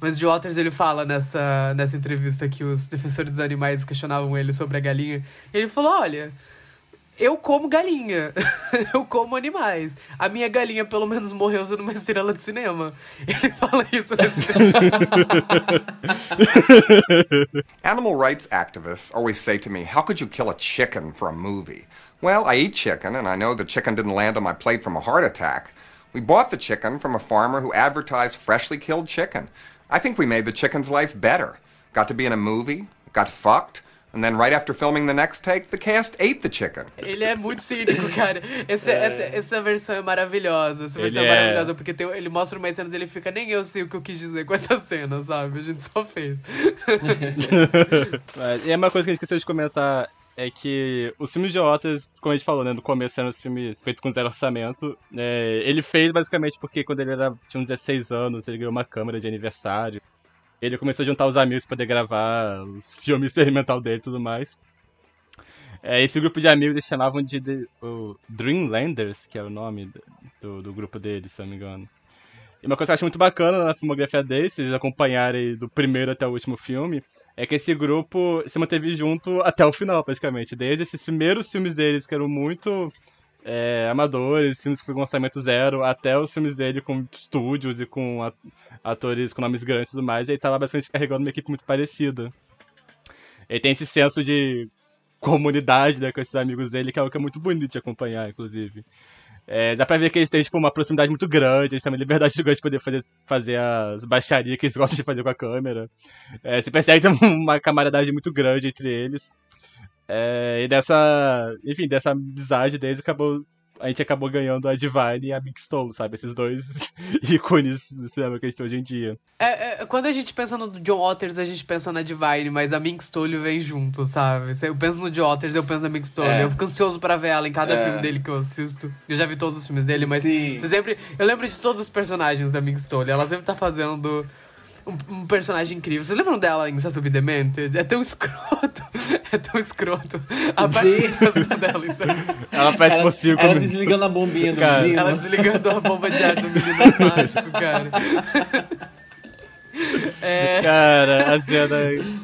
Mas o Waters, ele fala nessa, nessa entrevista que os defensores dos animais questionavam ele sobre a galinha. E ele falou, olha... Eu como galinha. eu como animais. A minha galinha, pelo menos, morreu sendo uma estrela de cinema. Ele fala isso nesse Animal rights activists always say to me, How could you kill a chicken for a movie? Well, I eat chicken, and I know the chicken didn't land on my plate from a heart attack. We bought the chicken from a farmer who advertised freshly killed chicken. I think we made the chicken's life better. Got to be in a movie, got fucked, and then right after filming the next take, the cast ate the chicken. Ele é muito cínico, cara. Esse- Essa, essa versão é maravilhosa. Essa versão é Ele é- maravilhosa, porque tem- ele mostra umas cenas e ele fica, nem eu sei o que eu quis dizer com essa cena, sabe? A gente só fez. Mas- E é uma coisa que a gente esqueceu de comentar é que os filmes de como a gente falou, né, no começo eram filmes feitos com zero orçamento. né, ele fez basicamente porque quando ele era, tinha uns 16 anos, ele ganhou uma câmera de aniversário. Ele começou a juntar os amigos para poder gravar os filmes experimental dele e tudo mais. É, esse grupo de amigos eles chamavam de, Dreamlanders, que é o nome do, do grupo deles, se eu não me engano. E uma coisa que eu acho muito bacana na filmografia deles, se vocês acompanharem do primeiro até o último filme, é que esse grupo se manteve junto até o final, praticamente. Desde esses primeiros filmes deles, que eram muito é, amadores, filmes com orçamento zero, até os filmes dele com estúdios e com atores com nomes grandes e tudo mais, ele tava basicamente carregando uma equipe muito parecida. Ele tem esse senso de comunidade né, com esses amigos dele, que é algo que é muito bonito de acompanhar, inclusive. É, dá pra ver que eles têm tipo, uma proximidade muito grande, eles têm uma liberdade gigante de poder fazer, fazer as baixarias que eles gostam de fazer com a câmera. É, você percebe que tem uma camaradagem muito grande entre eles. É, e dessa, enfim, dessa amizade deles acabou, a gente acabou ganhando a Divine e a Big Stone, sabe? Esses dois ícones do cinema que a gente tem hoje em dia. É, é, quando a gente pensa no John Waters, a gente pensa na Divine, mas a Mink Stolio vem junto, sabe? Eu penso no John Waters, eu penso na Mink Stolio. É. Eu fico ansioso pra ver ela em cada É. filme dele que eu assisto. Eu já vi todos os filmes dele, mas Sim. você sempre. Eu lembro de todos os personagens da Mink Stolio. Ela sempre tá fazendo. Um, um personagem incrível. Vocês lembram dela em Sassube Demented? É tão escroto. É tão escroto. A participação dela em Sassube Ela parece Ela, por cinco ela minutos. desligando a bombinha do Cara, menino. Ela desligando a bomba de ar do menino asmático, cara. É. Cara, a cena.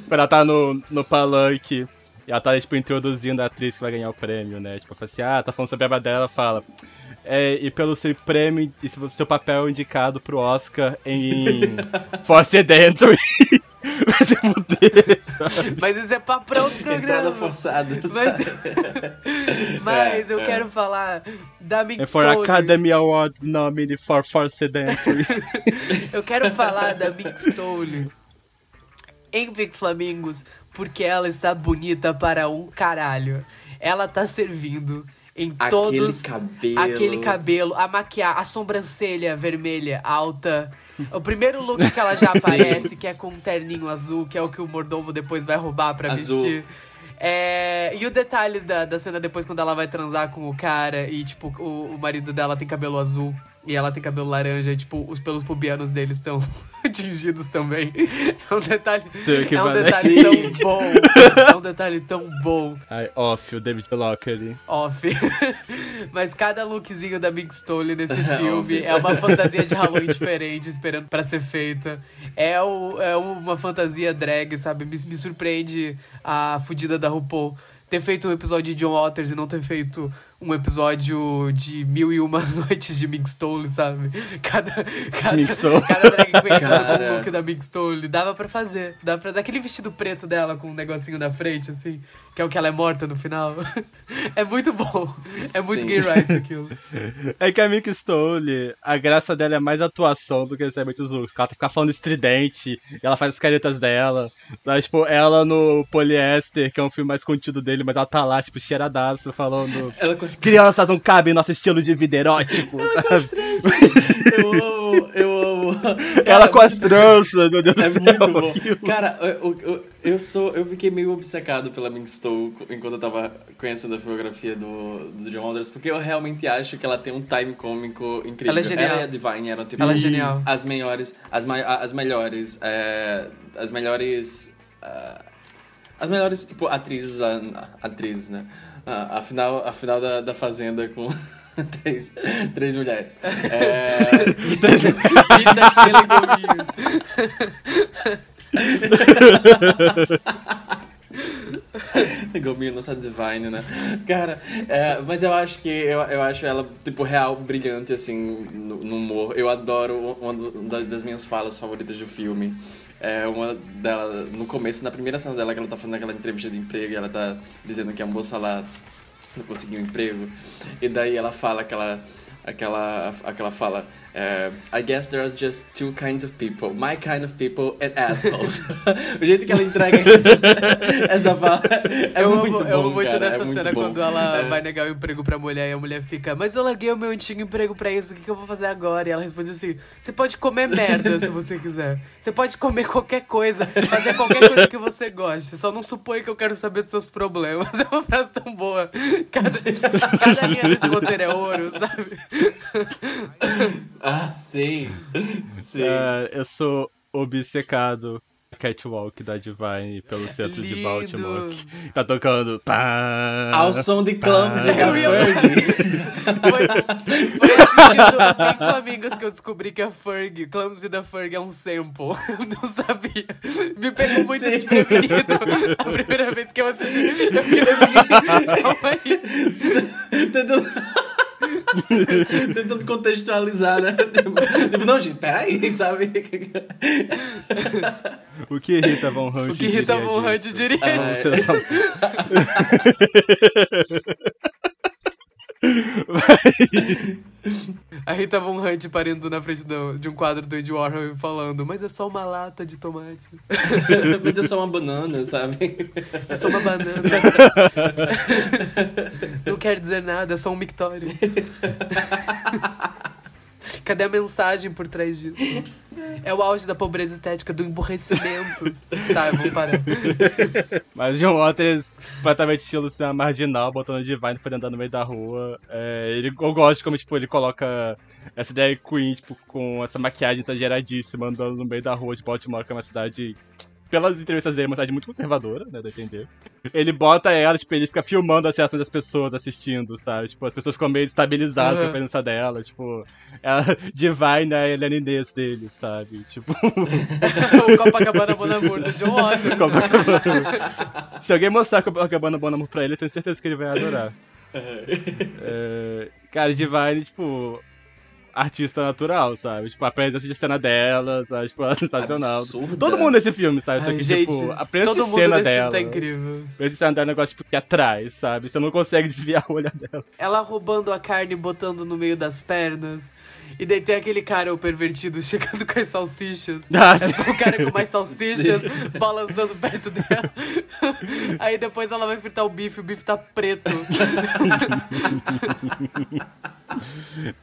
Quando ela tá no, no palanque e ela tá, tipo, introduzindo a atriz que vai ganhar o prêmio, né? Tipo, fala assim, ah, tá falando sobre a aba dela, ela fala. É, e pelo seu prêmio e seu papel indicado pro Oscar em Force Entry. vai se fuder, sabe? Mas isso é pra, pra outro programa. Entrada forçada. Mas, mas É, eu é. quero falar da Mink É for Stolio. Academy Award nominee for Force Entry. Eu quero falar da Mink Stolio em Pink Flamingos porque ela está bonita para um caralho. Ela tá servindo em Aquele todos cabelo. aquele cabelo, a maquiagem, a sobrancelha vermelha alta. O primeiro look que ela já aparece, que é com um terninho azul, que é o que o mordomo depois vai roubar pra Azul. vestir. É, e o detalhe da, da cena depois, quando ela vai transar com o cara e, tipo, o, o marido dela tem cabelo azul e ela tem cabelo laranja e, tipo, os pelos pubianos deles estão tingidos também. É um detalhe, é um detalhe tão bom. É um detalhe tão bom. Ai, off, o David Lockery. Off. Mas cada lookzinho da Big Stole nesse filme é uma fantasia de Halloween diferente, esperando pra ser feita. É, o, é uma fantasia drag, sabe? Me, me surpreende a fudida da RuPaul ter feito um episódio de John Waters e não ter feito um episódio de mil e uma noites de Big Stole, sabe? Cada, cada, cada drag queen entrando com Cara. o look da Big Stole. Dava pra fazer. Dava pra dar aquele vestido preto dela com um negocinho na frente, assim. Que é o que ela é morta no final. É muito bom. É muito Sim. gay rights aquilo. É que a Mick Stole, a graça dela é mais atuação do que necessariamente os looks. Ela fica falando estridente, e ela faz as caretas dela. Mas, tipo, ela no Polyester, que é um filme mais contido dele, mas ela tá lá, tipo, cheiradaço, falando. Ela. Crianças não cabem em nosso estilo de vida erótico, sabe? Eu amo, eu amo. Ela Cara, com as tranças, meu Deus do É céu. muito bom. aquilo. Cara, eu, eu, eu sou. Eu fiquei meio obcecado pela Mink Stowe enquanto eu tava conhecendo a filmografia do, do John Waters, porque eu realmente acho que ela tem um time cômico incrível. Ela é genial. Ela e a Divine eram tipo Ela é genial. as melhores. As, as melhores. é, as melhores. ah, as melhores, tipo, atrizes, atrizes, né? Ah, a final, a final da, da Fazenda com três, três mulheres. É, Rita, Sheila e Gominho. Gominho nossa Divine, né? Cara, é, mas eu acho que eu, eu acho ela, tipo, real brilhante, assim, no, no humor. Eu adoro uma da- das minhas falas favoritas do filme. É uma dela, no começo, na primeira cena dela, que ela tá fazendo aquela entrevista de emprego e ela tá dizendo que a moça lá não conseguiu um emprego. E daí ela fala aquela. Aquela, aquela fala, é, I guess there are just two kinds of people, my kind of people and assholes. o jeito que ela entrega essa, essa fala é eu muito amo, bom, eu amo muito cara, nessa é muito cena bom. quando ela É. vai negar o emprego pra mulher e a mulher fica, mas eu larguei o meu antigo emprego pra isso, o que, que eu vou fazer agora? E ela responde assim: você pode comer merda se você quiser. Você pode comer qualquer coisa, fazer qualquer coisa que você goste. Só não supõe que eu quero saber dos seus problemas. É uma frase tão boa. Cada, cada linha desse roteiro é ouro, sabe? Ah, sim. Sim. É, eu sou obcecado Catwalk da Divine pelo centro de. Baltimore. que Tá tocando. Pá, Ao som de ia- Fergie. Foi, foi assistindo Big Flamingos que eu descobri que a Ferg, Clumsy da Ferg é um sample. Eu não sabia. Me pegou muito Sim. desprevenido a primeira vez que eu assisti. Eu fiquei assim, calma aí. Tentando... Contextualizar, né? Tipo, tipo, não, gente, peraí, sabe? O que Rita Von Hunt O que Rita Von Hunt disso? diria É. A Rita Von Hunt parando na frente de um quadro do Andy Warhol e falando, mas é só uma lata de tomate. Mas é só uma banana, sabe? É só uma banana. Não quer dizer nada, é só um mictório. Cadê a mensagem por trás disso? É o auge da pobreza estética, do emborrecimento. Tá, eu vou parar. Mas o John Waters, completamente estilo cinema marginal, botando Divine pra andar no meio da rua. É, ele, eu gosto de como tipo, ele coloca essa ideia Queen, tipo, com essa maquiagem exageradíssima, andando no meio da rua de Baltimore, que é uma cidade, pelas entrevistas dele, é uma cidade muito conservadora, né, dá a entender. Ele bota ela, tipo, ele fica filmando as reações das pessoas assistindo, sabe? Tipo, as pessoas ficam meio destabilizadas com a presença dela, tipo, ela, Divine é a Helena Inês dele, sabe? Tipo... o Copacabana Bonamur do John Waters. Se alguém mostrar Copacabana Bom Amor pra ele, eu tenho certeza que ele vai adorar. É, cara, Divine, tipo, artista natural, sabe? Tipo, a presença de cena dela, sabe? Tipo, é sensacional. Absurda. Todo mundo nesse filme, sabe? Só Ai, que, gente, tipo, a presença todo de mundo cena nesse dela. filme tá incrível. A presença de cena dela é um negócio, tipo, que atrás, sabe? Você não consegue desviar o olhar dela. Ela roubando a carne e botando no meio das pernas. E daí tem aquele cara, o pervertido, chegando com as salsichas. Ah, É só o cara com mais salsichas balançando perto dela. Aí depois ela vai fritar o bife, o bife tá preto.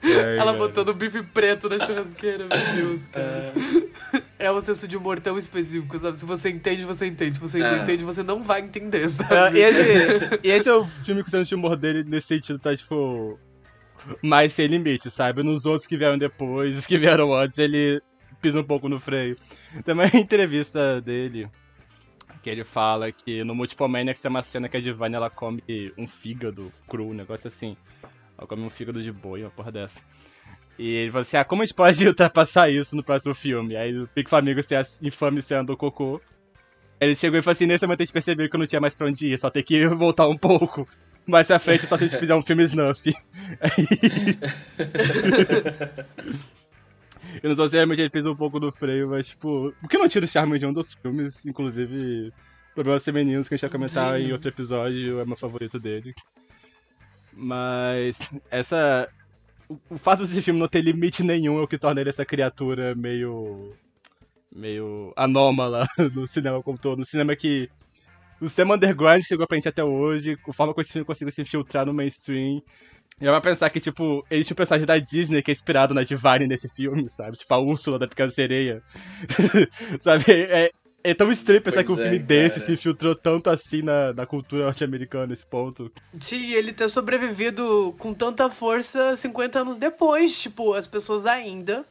É, Ela botando o bife preto na churrasqueira, meu Deus. cara. É um senso de humor tão específico, sabe? Se você entende, você entende. Se você não É. entende, você não vai entender, É, sabe? e, esse, e esse é o filme que o senso de humor dele, nesse sentido, tá, tipo, mais sem limite, sabe? Nos outros que vieram depois, os que vieram antes, ele pisa um pouco no freio. Tem uma entrevista dele que ele fala que no Multiple Maniacs tem uma cena que a Divine ela come um fígado cru, um negócio assim. Ela come um fígado de boi, uma porra dessa. E ele falou assim: ah, como a gente pode ultrapassar isso no próximo filme? Aí o Big Famigos tem a infame cena do cocô. Ele chegou e falou assim: nesse momento a gente percebeu que não tinha mais pra onde ir, só tem que voltar um pouco. Mais pra frente, só se a gente fizer um filme Snuff. Aí... Eu não sei se realmente ele fez um pouco do freio, mas, tipo, o que não tira o charme de um dos filmes, inclusive, Problemas Femininos, que a gente vai comentar Sim. em outro episódio, é meu favorito dele. Mas essa. O, o fato desse filme não ter limite nenhum é o que torna ele essa criatura meio. meio anômala no cinema como todo. No cinema que. O cinema underground chegou pra gente até hoje, a forma como esse filme conseguiu se infiltrar no mainstream. E vai pensar que, tipo, existe um personagem da Disney que é inspirado na Divine nesse filme, sabe? Tipo, a Úrsula da Pequena Sereia. sabe? É, é tão estranho pensar pois que um filme é, desse se infiltrou tanto assim na, na cultura norte-americana nesse ponto. Sim, ele ter sobrevivido com tanta força 50 anos depois. Tipo, as pessoas ainda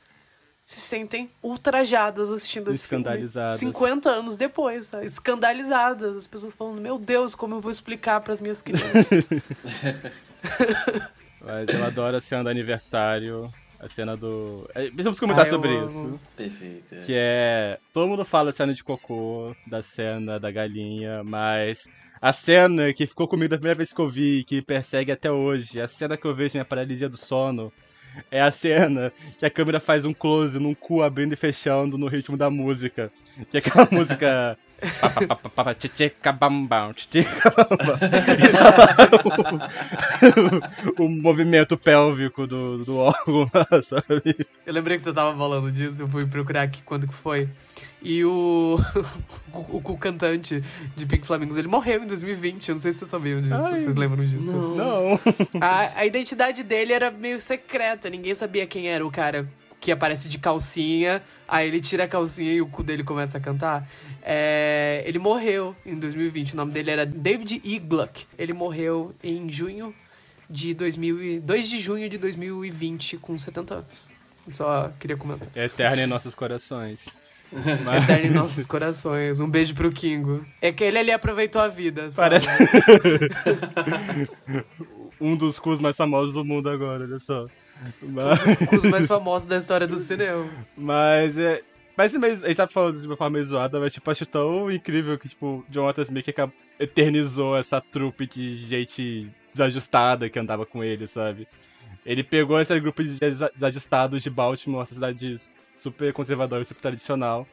se sentem ultrajadas assistindo esse Escandalizadas. filme. 50 anos depois, sabe? escandalizadas. As pessoas falando, meu Deus, como eu vou explicar para as minhas crianças? Mas eu adoro a cena do aniversário. A cena do. É, precisamos comentar sobre amo. isso. Perfeito. É. Que é. Todo mundo fala da cena de cocô, da cena da galinha, mas. A cena que ficou comigo da primeira vez que eu vi, que me persegue até hoje, a cena que eu vejo minha paralisia do sono, é a cena que a câmera faz um close num cu abrindo e fechando no ritmo da música. Que é aquela música o, o movimento pélvico do, do órgão, sabe? Eu lembrei que você tava falando disso, eu fui procurar aqui quando que foi. E o, o, o, cantante de Pink Flamingos, ele morreu em 2020. Eu não sei se vocês sabiam disso, Ai, vocês lembram disso. Não. não. A, a identidade dele era meio secreta, ninguém sabia quem era o cara que aparece de calcinha, aí ele tira a calcinha e o cu dele começa a cantar. É, ele morreu em 2020. O nome dele era David E. Gluck. Ele morreu em junho de 2000, 2 de junho de 2020, com 70 anos. Só queria comentar. É eterno em nossos corações. Mas... Eterno em nossos corações. Um beijo pro Kingo. É que ele ali aproveitou a vida. Sabe? Parece. um dos cus mais famosos do mundo agora, olha só. Mas... Um dos cus mais famosos da história do cinema. Mas é, mas a gente tá falando de uma forma meio zoada, mas tipo, acho tão incrível que, tipo, John Waters meio que eternizou essa trupe de gente desajustada que andava com ele, sabe? Ele pegou esse grupo de desajustados de Baltimore, essa cidade super conservadora e super tradicional,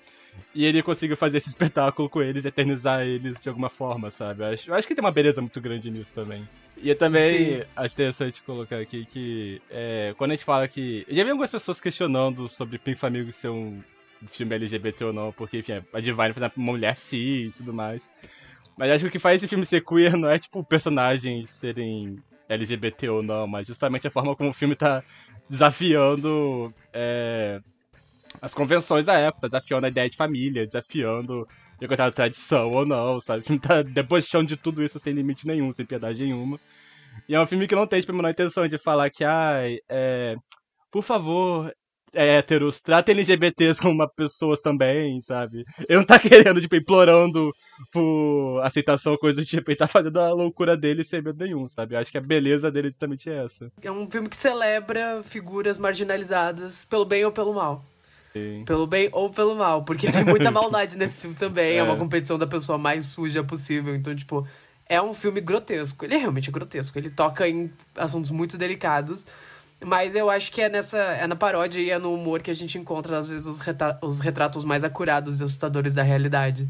e ele conseguiu fazer esse espetáculo com eles, eternizar eles de alguma forma, sabe? Eu acho, eu acho que tem uma beleza muito grande nisso também. E também Sim. acho interessante colocar aqui que é, quando a gente fala que. Eu já vi algumas pessoas questionando sobre Pink Flamingos ser um filme LGBT ou não, porque, enfim, a Divine foi uma mulher cis e tudo mais. Mas acho que o que faz esse filme ser queer não é, tipo, personagens serem LGBT ou não, mas justamente a forma como o filme tá desafiando é, as convenções da época, desafiando a ideia de família, desafiando a tradição ou não, sabe? O filme tá debochando de tudo isso sem limite nenhum, sem piedade nenhuma. E é um filme que não tem, tipo, a menor intenção de falar que, ai, é, por favor, héteros, trata LGBTs como pessoas também, sabe? Ele não tá querendo, tipo, implorando por aceitação, coisa do tipo, ele tá fazendo a loucura dele sem medo nenhum, sabe? Eu acho que a beleza dele é justamente essa. É um filme que celebra figuras marginalizadas, pelo bem ou pelo mal. Sim. Pelo bem ou pelo mal, porque tem muita maldade nesse filme também, é. é uma competição da pessoa mais suja possível, então, tipo, é um filme grotesco. Ele é realmente grotesco, ele toca em assuntos muito delicados, mas eu acho que é nessa. É na paródia e é no humor que a gente encontra, às vezes, os, retra os retratos mais acurados e assustadores da realidade.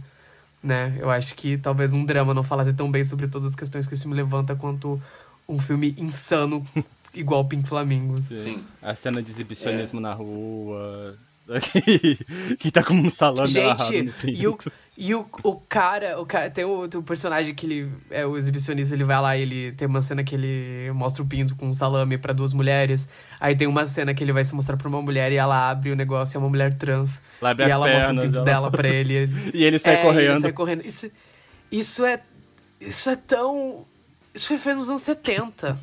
Né? Eu acho que talvez um drama não falasse tão bem sobre todas as questões que esse filme levanta quanto um filme insano igual Pink Flamingos. Sim. Sim. A cena de exibicionismo é. na rua, que tá como um salame Gente, e o, e o, o cara, o cara tem o, o, personagem que ele é o exibicionista, ele vai lá e ele tem uma cena que ele mostra o pinto com um salame para duas mulheres. Aí tem uma cena que ele vai se mostrar pra uma mulher e ela abre o negócio, é uma mulher trans. Ela abre e ela pernas, mostra o pinto ela... dela pra ele. e ele sai é, correndo. Ele sai correndo. Isso, isso é. Isso é tão. Isso foi feito nos anos 70.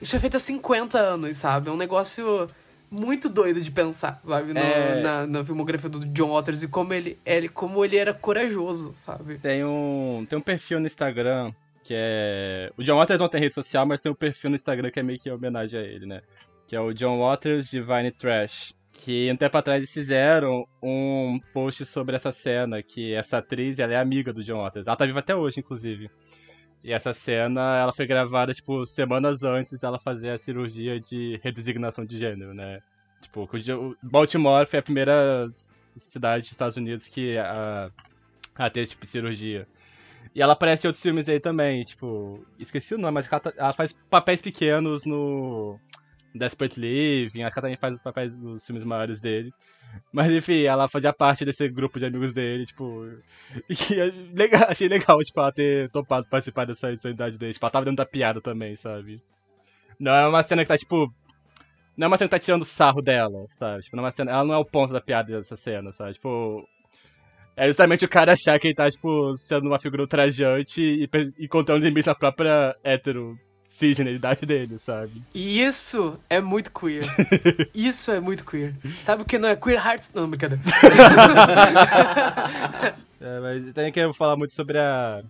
Isso foi feito há 50 anos, sabe? É um negócio muito doido de pensar, sabe? No, é... na, na, filmografia do John Waters e como ele, ele, como ele era corajoso, sabe? Tem um, tem um perfil no Instagram que é. O John Waters não tem rede social, mas tem um perfil no Instagram que é meio que homenagem a ele, né? Que é o John Waters Divine Trash. Que um tempo atrás eles fizeram um post sobre essa cena, que essa atriz ela é amiga do John Waters. Ela tá viva até hoje, inclusive. E essa cena, ela foi gravada, tipo, semanas antes dela fazer a cirurgia de redesignação de gênero, né? Tipo, Baltimore foi a primeira cidade dos Estados Unidos que a, a ter, tipo, cirurgia. E ela aparece em outros filmes aí também, tipo, esqueci o nome, mas ela, tá- faz papéis pequenos no Desperate Living, ela também faz os papéis dos filmes maiores dele. Mas enfim, ela fazia parte desse grupo de amigos dele, tipo. E é legal, achei legal, tipo, ela ter topado participar dessa insanidade dele. Tipo, ela tava dentro da piada também, sabe? Não é uma cena que tá, tipo. Não é uma cena que tá tirando sarro dela, sabe? Tipo, não é uma cena, ela não é o ponto da piada dessa cena, sabe? Tipo. É justamente o cara achar que ele tá, tipo, sendo uma figura ultrajante e, e contando limites na própria hétero cisgeneridade dele, sabe? E isso é muito queer. Isso é muito queer. Sabe o que não é queer hearts? Não, brincadeira. É, mas também quero falar muito sobre a.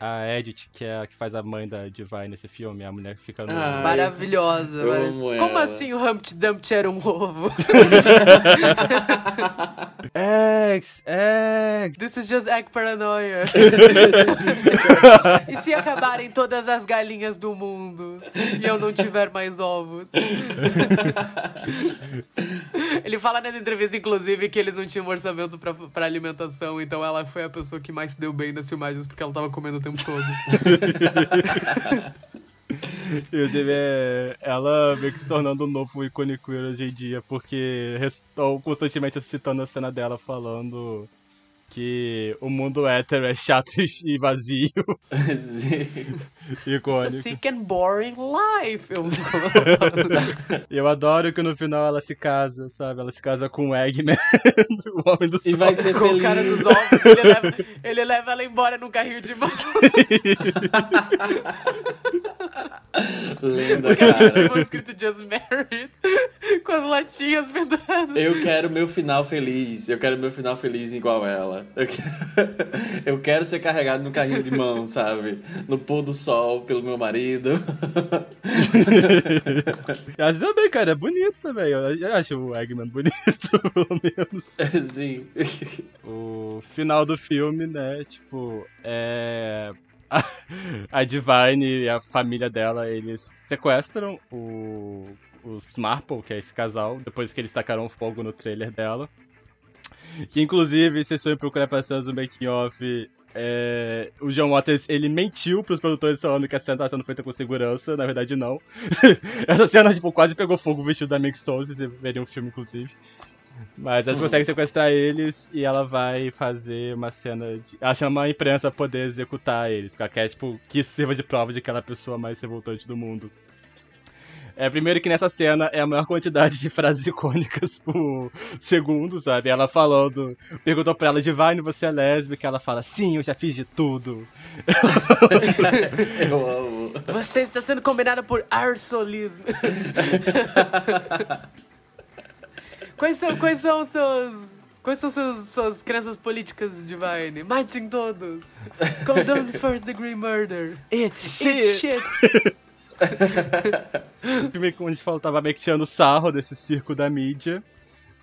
A Edith, que é a que faz a mãe da Divine nesse filme, a mulher que fica no. Ah, Maravilhosa. eu Como ela. assim o Humpty Dumpty era um ovo? X, X! This is just egg paranoia. e se acabarem todas as galinhas do mundo e eu não tiver mais ovos? Ele fala nessa entrevista, inclusive, que eles não tinham orçamento pra, pra alimentação, então ela foi a pessoa que mais se deu bem nas filmagens porque ela tava comendo tempo todo. Eu deve, é, ela meio que se tornando um novo ícone queer hoje em dia, porque estão constantemente citando a cena dela falando que o mundo hétero é chato e vazio. It's a Icônico. sick and boring life. Eu Eu adoro que no final ela se casa, sabe? Ela se casa com o Eggman, o homem do E sol. vai ser com o feliz. cara dos ovos, ele leva, ele leva ela embora num carrinho de mão. Lenda, cara. tipo, escrito Just Married, com as latinhas penduradas. Eu quero meu final feliz. Eu quero meu final feliz igual ela. Eu quero, eu quero ser carregado no carrinho de mão, sabe? No pôr do sol pelo meu marido. Mas também, cara, é bonito também. Eu acho o Eggman bonito, pelo menos. Sim. O final do filme, né? Tipo, é. A, a Divine e a família dela, eles sequestram o, os Marple, que é esse casal, depois que eles tacaram fogo no trailer dela. Que inclusive, se vocês forem procurar pra cenas do making off, é, o John Waters ele mentiu pros produtores falando que a cena tava sendo feita com segurança, na verdade não. Essa cena, tipo, quase pegou fogo o vestido da Meg Stone, vocês veriam o filme, inclusive. Mas ela consegue sequestrar eles e ela vai fazer uma cena de. Ela chama a imprensa pra poder executar eles. Porque ela quer, tipo, que isso sirva de prova de que é a pessoa mais revoltante do mundo. É, primeiro que nessa cena é a maior quantidade de frases icônicas por segundo, sabe? Ela falando, perguntou pra ela, Divine, você é lésbica? Ela fala, sim, eu já fiz de tudo. Eu amo. Você está sendo combinada por arsolismo. quais são, quais são os seus... Quais são seus, suas crenças políticas, Divine? Matem todos. Condone first degree murder. It's Eat shit. O filme, como a gente falou, tava meio que tirando sarro desse circo da mídia.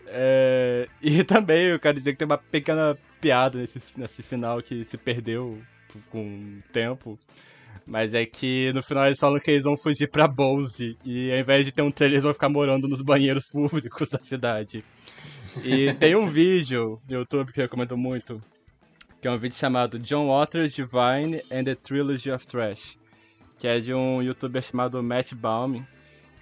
É, e também eu quero dizer que tem uma pequena piada nesse, nesse final que se perdeu com o tempo. Mas é que no final eles falam que eles vão fugir pra Bose. E ao invés de ter um trailer, eles vão ficar morando nos banheiros públicos da cidade. E tem um vídeo no YouTube que eu recomendo muito. Que é um vídeo chamado John Waters Divine and the Trilogy of Trash que é de um youtuber chamado Matt Baum,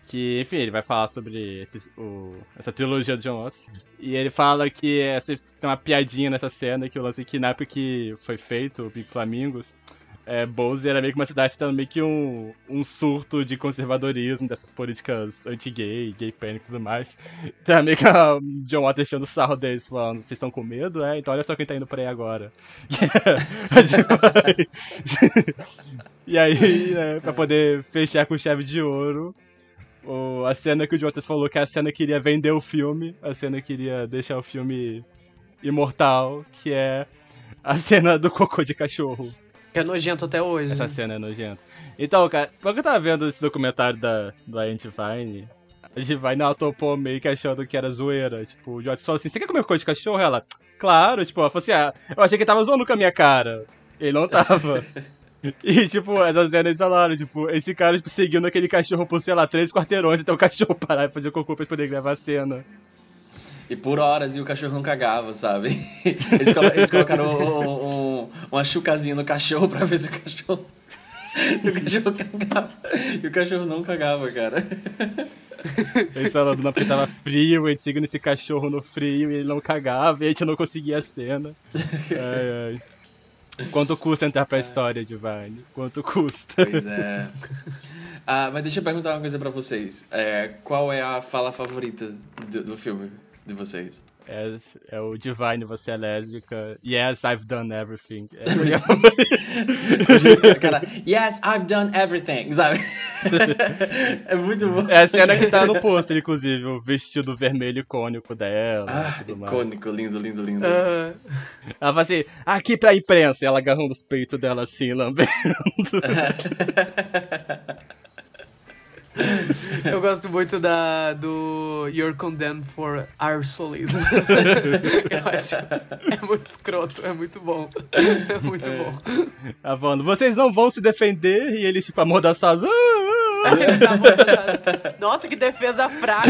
que, enfim, ele vai falar sobre esse, o- essa trilogia do John Watts. E ele fala que essa, tem uma piadinha nessa cena, que o lance que na época que foi feito, o Big Flamingos, é, Bose era meio que uma cidade tendo meio que um, um surto de conservadorismo, dessas políticas anti-gay, gay panic e tudo mais. É meio que a John Watts deixando o sarro deles, falando, vocês estão com medo? É, então olha só quem tá indo por aí agora. E aí, né, pra poder fechar com chave de ouro, o- a cena que o Jotas falou que a cena queria vender o filme, a cena queria deixar o filme imortal, que é a cena do cocô de cachorro. Que é nojento até hoje. Essa cena é nojenta. Então, cara, quando eu tava vendo esse documentário da, da Aunt Vine, a Divine ela topou meio que achando que era zoeira. Tipo, o Jotas falou assim: Você quer comer cocô de cachorro? Ela, claro. Tipo, ela falou assim: Ah, eu achei que ele tava zoando com a minha cara. Ele não tava. E, tipo, essas cenas falaram, tipo, esse cara, tipo, seguindo aquele cachorro por, sei lá, três quarteirões até o cachorro parar e fazer cocô pra eles poderem gravar a cena. E por horas e o cachorro não cagava, sabe? Eles, colo- eles colocaram um, um- uma chucazinha no cachorro pra ver se o cachorro. se o cachorro cagava. E o cachorro não cagava, cara. Eles falando não porque tava frio, a gente seguindo esse cachorro no frio e ele não cagava e a gente não conseguia a cena. Ai, ai. Quanto custa entrar pra história, Divine? Quanto custa? Pois é. Ah, mas deixa eu perguntar uma coisa pra vocês. É, qual é a fala favorita do, do filme de vocês? É, é o Divine, você é lésbica. Yes, I've done everything. É, o cara, yes, I've done everything, sabe? é muito bom. é a cena que tá no pôster, inclusive, o vestido vermelho icônico dela. Ah, icônico, lindo, lindo, lindo. Ah, Ela fala assim, aqui pra imprensa, e ela agarrando os peitos dela assim, lambendo. eu gosto muito da, do You're Condemned for Arsolism. eu acho. É muito escroto, é muito bom. É muito bom. Ela falando, vocês não vão se defender, e eles, tipo, amordaçados. Ele tá Nossa, que defesa fraca.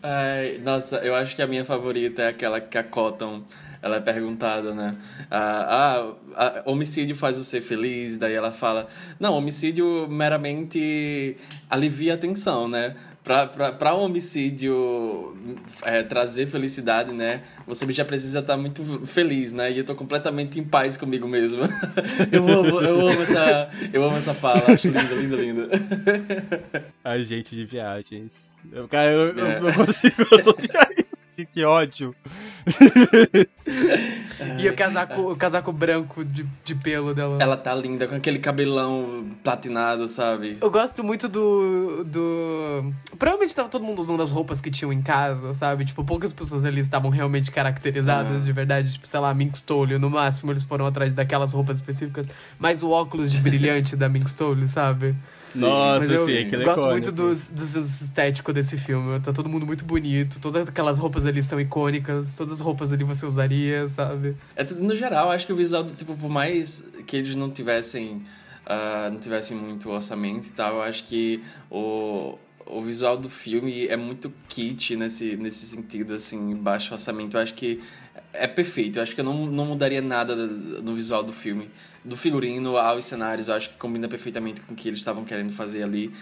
Ai, nossa, eu acho que a minha favorita é aquela que a Cotton, ela é perguntada, né? Ah, ah, ah, homicídio faz você feliz? Daí ela fala, não, homicídio meramente alivia a tensão, né? Pra um homicídio é, trazer felicidade, né? Você já precisa estar muito feliz, né? E eu tô completamente em paz comigo mesmo. eu, amo, eu amo essa, eu amo essa fala, acho linda, linda, linda. Agente de viagens. Eu, cara, eu, eu É. não consigo associar isso. Que ódio. E o casaco, o casaco branco de, de pelo dela. Ela tá linda com aquele cabelão platinado, sabe? Eu gosto muito do, do. Provavelmente tava todo mundo usando as roupas que tinham em casa, sabe? Tipo, poucas pessoas ali estavam realmente caracterizadas Ah. de verdade. Tipo, sei lá, Mink Stole, no máximo eles foram atrás daquelas roupas específicas. Mas o óculos de brilhante da Mink Stole, sabe? Nossa, Mas eu sim, aquele gosto icônico. muito dos, dos estético desse filme. Tá todo mundo muito bonito. Todas aquelas roupas ali são icônicas. Todas as roupas ali você usaria, sabe? É, no geral, acho que o visual, tipo, por mais que eles não tivessem, ah, não tivessem muito orçamento e tal, eu acho que o, o visual do filme é muito kit nesse, nesse sentido, assim, baixo orçamento. Eu acho que é perfeito. Eu acho que eu não, não mudaria nada no visual do filme. Do figurino aos cenários, eu acho que combina perfeitamente com o que eles estavam querendo fazer ali.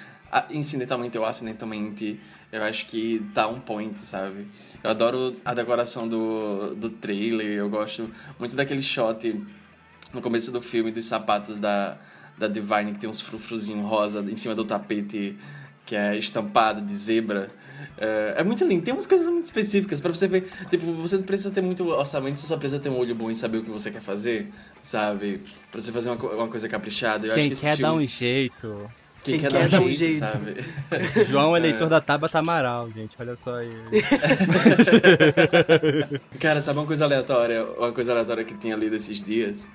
Incidentalmente ou acidentalmente, eu acho que tá um point, sabe? Eu adoro a decoração do, do trailer, eu gosto muito daquele shot no começo do filme dos sapatos da, da Divine, que tem uns frufruzinhos rosa em cima do tapete que é estampado de zebra. É, é muito lindo, tem umas coisas muito específicas pra você ver. Tipo, você não precisa ter muito orçamento, você só precisa ter um olho bom e saber o que você quer fazer, sabe? Pra você fazer uma, uma coisa caprichada. Eu acho Quem que esses quer dar um filmes- jeito. Quem, Quem quer, dar um jeito, jeito. sabe? João é leitor da Tabata Amaral, gente. Olha só aí. Cara, sabe uma coisa aleatória? Uma coisa aleatória que tinha lido esses dias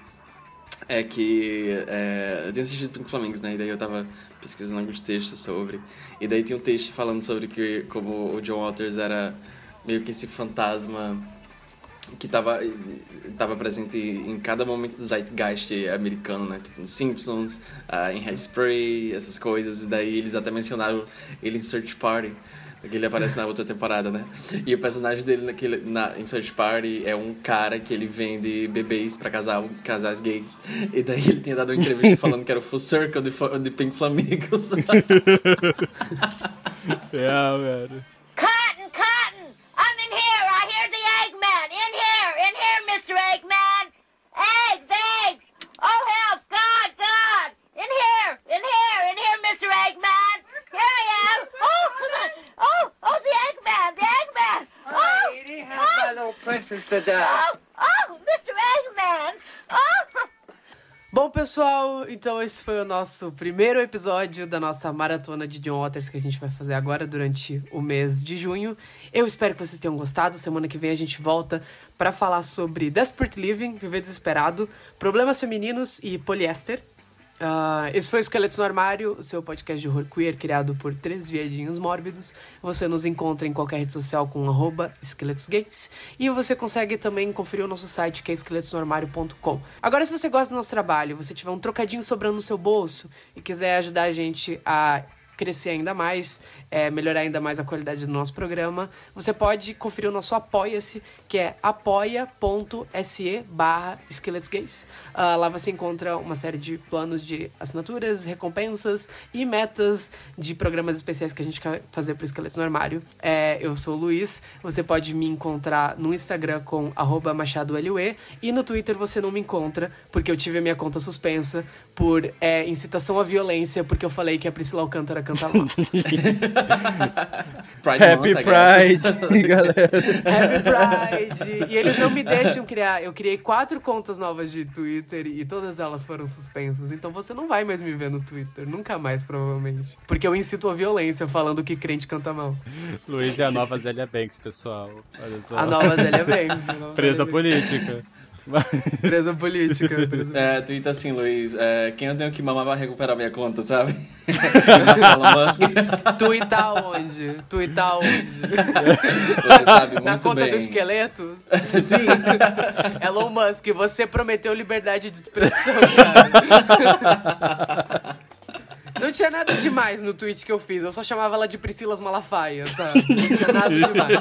é que é, eu tinha assistido Pink Flamingos, né? E daí eu tava pesquisando alguns textos sobre. E daí tinha um texto falando sobre que como o John Waters era meio que esse fantasma que tava, tava presente em cada momento do zeitgeist americano, né? Tipo, Simpsons, ah, em Hairspray, essas coisas. E daí eles até mencionaram ele em Search Party, que ele aparece na outra temporada, né? E o personagem dele naquele, na, em Search Party é um cara que ele vende bebês pra casal, casais gays. E daí ele tinha dado uma entrevista falando que era o Full Circle de, de Pink Flamingos. É, velho. Cotton, Cotton! I'm in here! I hear the Eggman! In here! In here, Mr. Eggman! Eggs! Eggs! Oh, help! God! God! In here! In here! In here, Mr. Eggman! Here I am! Oh! Oh! Oh, the Eggman! The Eggman! Oh! Edie, how's my little princess? Oh! Oh! Mr. Eggman! Oh! Bom, pessoal, então esse foi o nosso primeiro episódio da nossa maratona de John Waters que a gente vai fazer agora durante o mês de junho. Eu espero que vocês tenham gostado. Semana que vem a gente volta para falar sobre Desperate Living, Viver Desesperado, Problemas Femininos e Poliéster. Ah, esse foi o Esqueletos no Armário, o seu podcast de horror queer criado por três viadinhos mórbidos. Você nos encontra em qualquer rede social com arroba esqueletosgays. E você consegue também conferir o nosso site que é esqueletosnoarmário.com. Agora, se você gosta do nosso trabalho, você tiver um trocadinho sobrando no seu bolso e quiser ajudar a gente a crescer ainda mais, é, melhorar ainda mais a qualidade do nosso programa, você pode conferir o nosso Apoia-se, que é apoia.se barra esqueletos Uh, lá você encontra uma série de planos de assinaturas, recompensas e metas de programas especiais que a gente quer fazer pro Esqueletos no Armário. É, eu sou o Luiz, você pode me encontrar no Instagram com arroba machadolue e no Twitter você não me encontra, porque eu tive a minha conta suspensa por é, incitação à violência, porque eu falei que a Priscila Alcântara canta mal. Pride Happy Month, Pride, galera. Happy Pride. E eles não me deixam criar. Eu criei quatro contas novas de Twitter e todas elas foram suspensas. Então você não vai mais me ver no Twitter. Nunca mais, provavelmente. Porque eu incito a violência falando que crente canta mal. Luiz é a nova Zélia Banks, pessoal. A nova Zélia Banks. Nova Presa Zélia política. Presa política. Presa... É, tuita assim, Luiz. É, quem eu tenho que mamar vai recuperar minha conta, sabe? Elon Musk. Tuita onde? Tuita onde? Você sabe muito Na conta bem. do esqueleto? Sim. Elon Musk, você prometeu liberdade de expressão, cara. Não tinha nada demais no tweet que eu fiz. Eu só chamava ela de Priscilas Malafaia, sabe? Não tinha nada demais.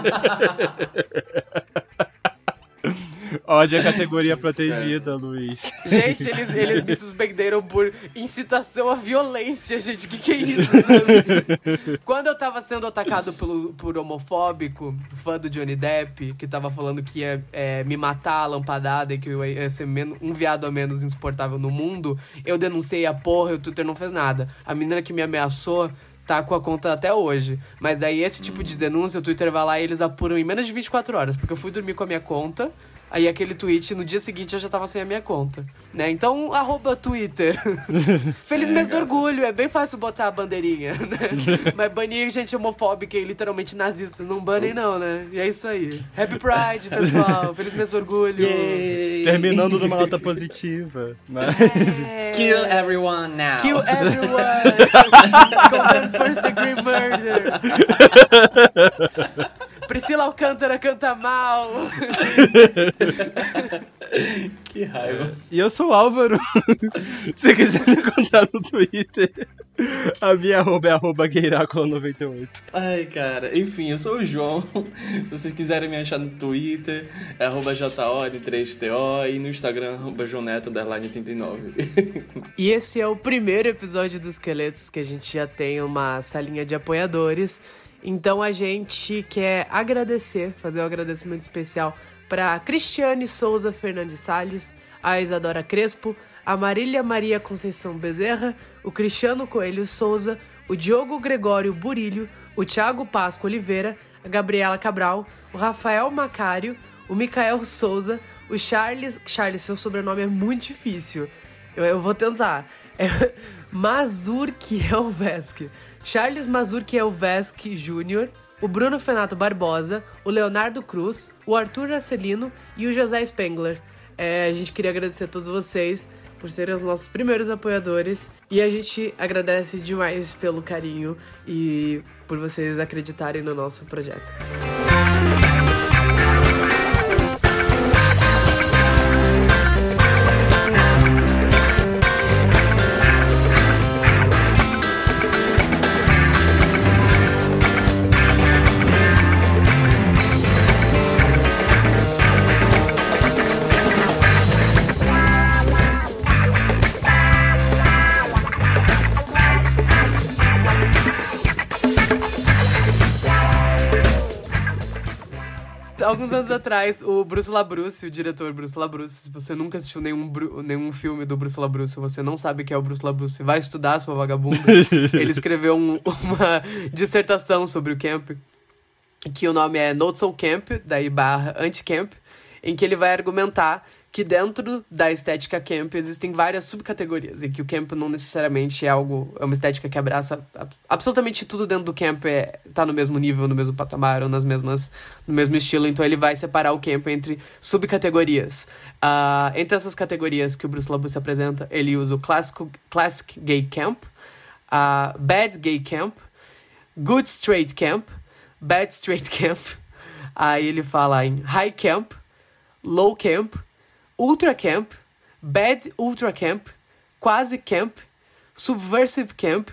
Ódio a categoria protegida, Luiz. Gente, eles, eles me suspenderam por incitação à violência, gente. Que que é isso, sabe? Quando eu tava sendo atacado pelo, por homofóbico, fã do Johnny Depp, que tava falando que ia é, me matar a lampadada e que eu ia ser um viado a menos insuportável no mundo, eu denunciei a porra e o Twitter não fez nada. A menina que me ameaçou tá com a conta até hoje. Mas aí esse tipo de denúncia, o Twitter vai lá e eles apuram em menos de 24 horas, porque eu fui dormir com a minha conta. Aí aquele tweet, no dia seguinte eu já tava sem a minha conta, né? Então, arroba Twitter. Feliz é, mês do orgulho, é bem fácil botar a bandeirinha, né? Mas banir gente homofóbica e literalmente nazistas, não banem não, né? E é isso aí. Happy Pride, pessoal. Feliz mês do orgulho. Yay. Terminando numa nota positiva. Mas... É... Kill everyone now. Kill everyone. Condemn first degree murder. Priscila Alcântara canta mal. que raiva. E eu sou o Álvaro. Se quiser me contar no Twitter, a minha arroba é arroba gueirácola98. Ai, cara. Enfim, eu sou o João. Se vocês quiserem me achar no Twitter, é arroba JOD3TO e no Instagram, arroba joneto89. E esse é o primeiro episódio dos Esqueletos que a gente já tem uma salinha de apoiadores. Então a gente quer agradecer, fazer um agradecimento especial para Cristiane Souza Fernandes Salles, a Isadora Crespo, a Marília Maria Conceição Bezerra, o Cristiano Coelho Souza, o Diogo Gregório Burilho, o Thiago Pasco Oliveira, a Gabriela Cabral, o Rafael Macário, o Micael Souza, o Charles. Charles, seu sobrenome é muito difícil. Eu, eu vou tentar. É Mazurkielvesk. Charles Mazurkielvesk Jr., o Bruno Fenato Barbosa, o Leonardo Cruz, o Arthur Arcelino e o José Spengler. É, a gente queria agradecer a todos vocês por serem os nossos primeiros apoiadores e a gente agradece demais pelo carinho e por vocês acreditarem no nosso projeto. Alguns anos atrás, o Bruce LaBruce, o diretor Bruce LaBruce, se você nunca assistiu nenhum, nenhum filme do Bruce LaBruce, você não sabe quem é o Bruce LaBruce, vai estudar sua vagabunda, ele escreveu um, uma dissertação sobre o camp, que o nome é Notes on Camp, daí barra Anti-Camp, em que ele vai argumentar que dentro da estética camp existem várias subcategorias e que o camp não necessariamente é algo é uma estética que abraça absolutamente tudo dentro do camp é tá no mesmo nível no mesmo patamar ou nas mesmas no mesmo estilo. Então ele vai separar o camp entre subcategorias. Uh, entre essas categorias que o Bruce Labus apresenta ele usa o classic classic gay camp uh, bad gay camp good straight camp bad straight camp. Aí ele fala em high camp low camp Ultra Camp, Bad Ultra Camp, Quasi Camp, Subversive Camp,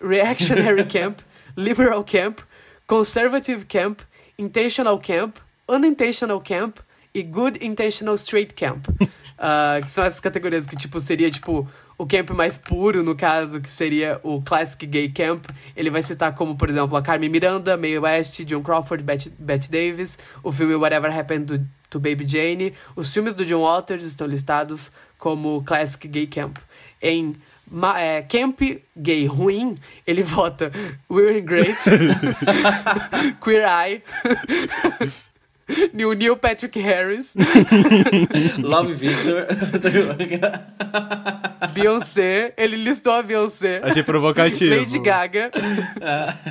reactionary camp, liberal camp, conservative camp, intentional camp, unintentional camp e good intentional straight camp. Ah, que são essas categorias que, tipo, seria, tipo, o camp mais puro, no caso, que seria o classic gay camp. Ele vai citar como, por exemplo, a Carmen Miranda, Mae West, John Crawford, Bette, Bette Davis, o filme Whatever Happened to, to Baby Jane. Os filmes do John Waters estão listados como classic gay camp. Em ma- é, camp gay ruim, ele vota and Grace, Queer Eye, Neil, Neil Patrick Harris, Love Victor. Beyoncé, ele listou a Beyoncé, Achei provocativo. Lady Gaga,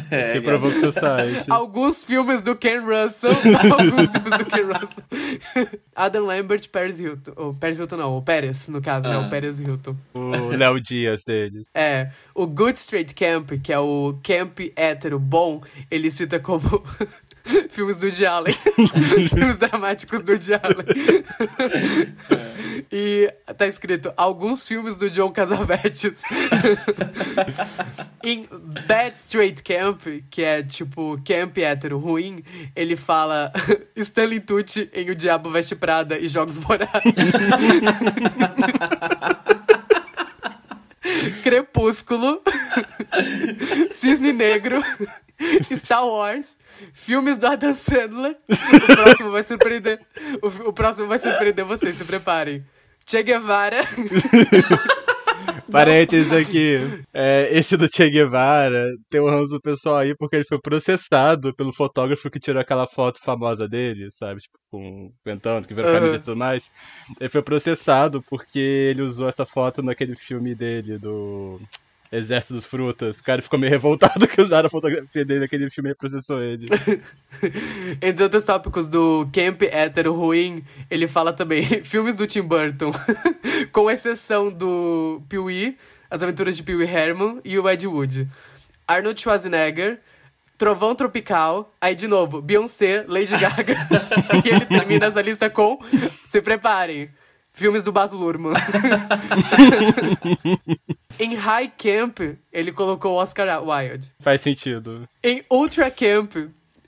É, Achei provocativo seu site. alguns filmes do Ken Russell, alguns filmes do Ken Russell, Adam Lambert, Paris Hilton, ou Paris Hilton não, o Pérez, no caso, né, Ah. o Pérez Hilton. O Léo Dias deles. É, o Good Straight Camp, que é o camp hétero bom, ele cita como filmes do Woody Allen. filmes dramáticos do Woody Allen. e tá escrito alguns filmes do John Casavetes. em Bad Straight Camp, que é tipo camp hétero ruim, ele fala Stanley Tucci em O Diabo Veste Prada e Jogos Vorazes. Crepúsculo, Cisne Negro, Star Wars, filmes do Adam Sandler. O próximo vai surpreender. O, o próximo vai surpreender vocês, se preparem. Che Guevara, Parênteses aqui. É, esse do Che Guevara tem um ranço do pessoal aí porque ele foi processado pelo fotógrafo que tirou aquela foto famosa dele, sabe? Tipo, com ventando, que virou Aham. camisa e tudo mais. Ele foi processado porque ele usou essa foto naquele filme dele, do Exército dos Frutas. O cara ficou meio revoltado que usaram a fotografia dele naquele filme e processou ele. entre outros tópicos do camp hétero ruim, ele fala também filmes do Tim Burton, com exceção do Pee-wee, As Aventuras de Pee-wee Herman e o Ed Wood. Arnold Schwarzenegger, Trovão Tropical, aí de novo, Beyoncé, Lady Gaga. e ele termina essa lista com, se preparem, filmes do Baz Luhrmann. em High Camp, ele colocou Oscar Wilde. Faz sentido. Em Ultra Camp,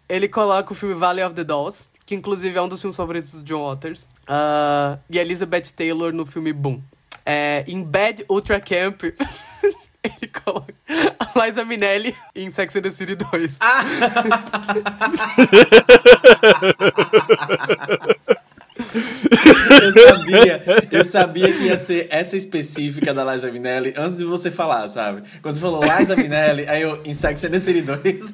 ele coloca o filme Valley of the Dolls, que inclusive é um dos filmes favoritos do John Waters. Ah, e Elizabeth Taylor no filme Boom. É, em Bad Ultra Camp, ele coloca a Liza Minnelli em Sex and the City 2. Eu sabia, eu sabia que ia ser essa específica da Liza Minnelli antes de você falar, sabe? Quando você falou Liza Minnelli, aí eu, em Sex and the City 2.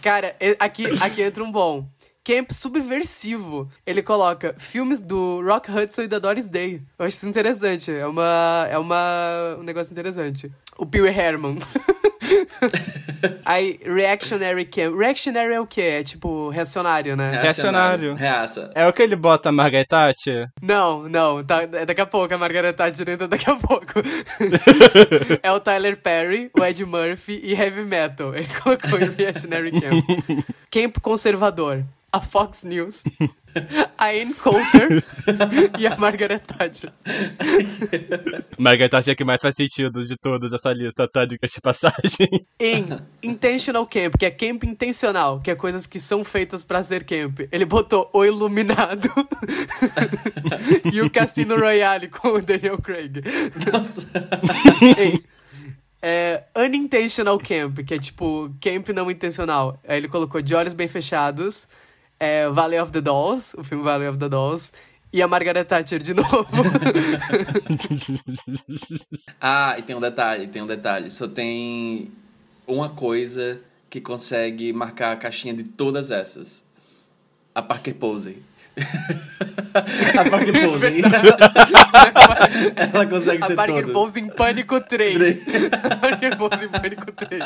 Cara, aqui, aqui entra um bom. Camp subversivo. Ele coloca filmes do Rock Hudson e da Doris Day. Eu acho isso interessante. É uma. É uma. um negócio interessante. O Pee Herman. Aí, Reactionary Camp. Reactionary é o quê? É tipo reacionário, né? Reacionário. Reaça. É o que ele bota a Margaret Thatcher? Não, não, tá, é daqui a pouco, a Margaret Thatcher entra daqui a pouco. é o Tyler Perry, o Ed Murphy e Heavy Metal. Ele colocou em Reactionary Camp. Camp conservador. A Fox News, a Ann Coulter e a Margaret Thatcher. Margaret Thatcher é que mais faz sentido de todas essa lista, tá? De de passagem. Em Intentional Camp, que é camp intencional, que é coisas que são feitas pra ser camp. Ele botou O Iluminado e o Cassino Royale com o Daniel Craig. Nossa. Em é, Unintentional Camp, que é tipo camp não intencional. Aí ele colocou De Olhos Bem Fechados, é, Valley of the Dolls, o filme Valley of the Dolls, e a Margaret Thatcher de novo. Ah, e tem um detalhe, tem um detalhe. Só tem uma coisa que consegue marcar a caixinha de todas essas. A Parker Posey. a Parker Posey. Ela consegue a ser Parker todas. Em Pânico 3. Três. a Parker Bowles em Pânico 3.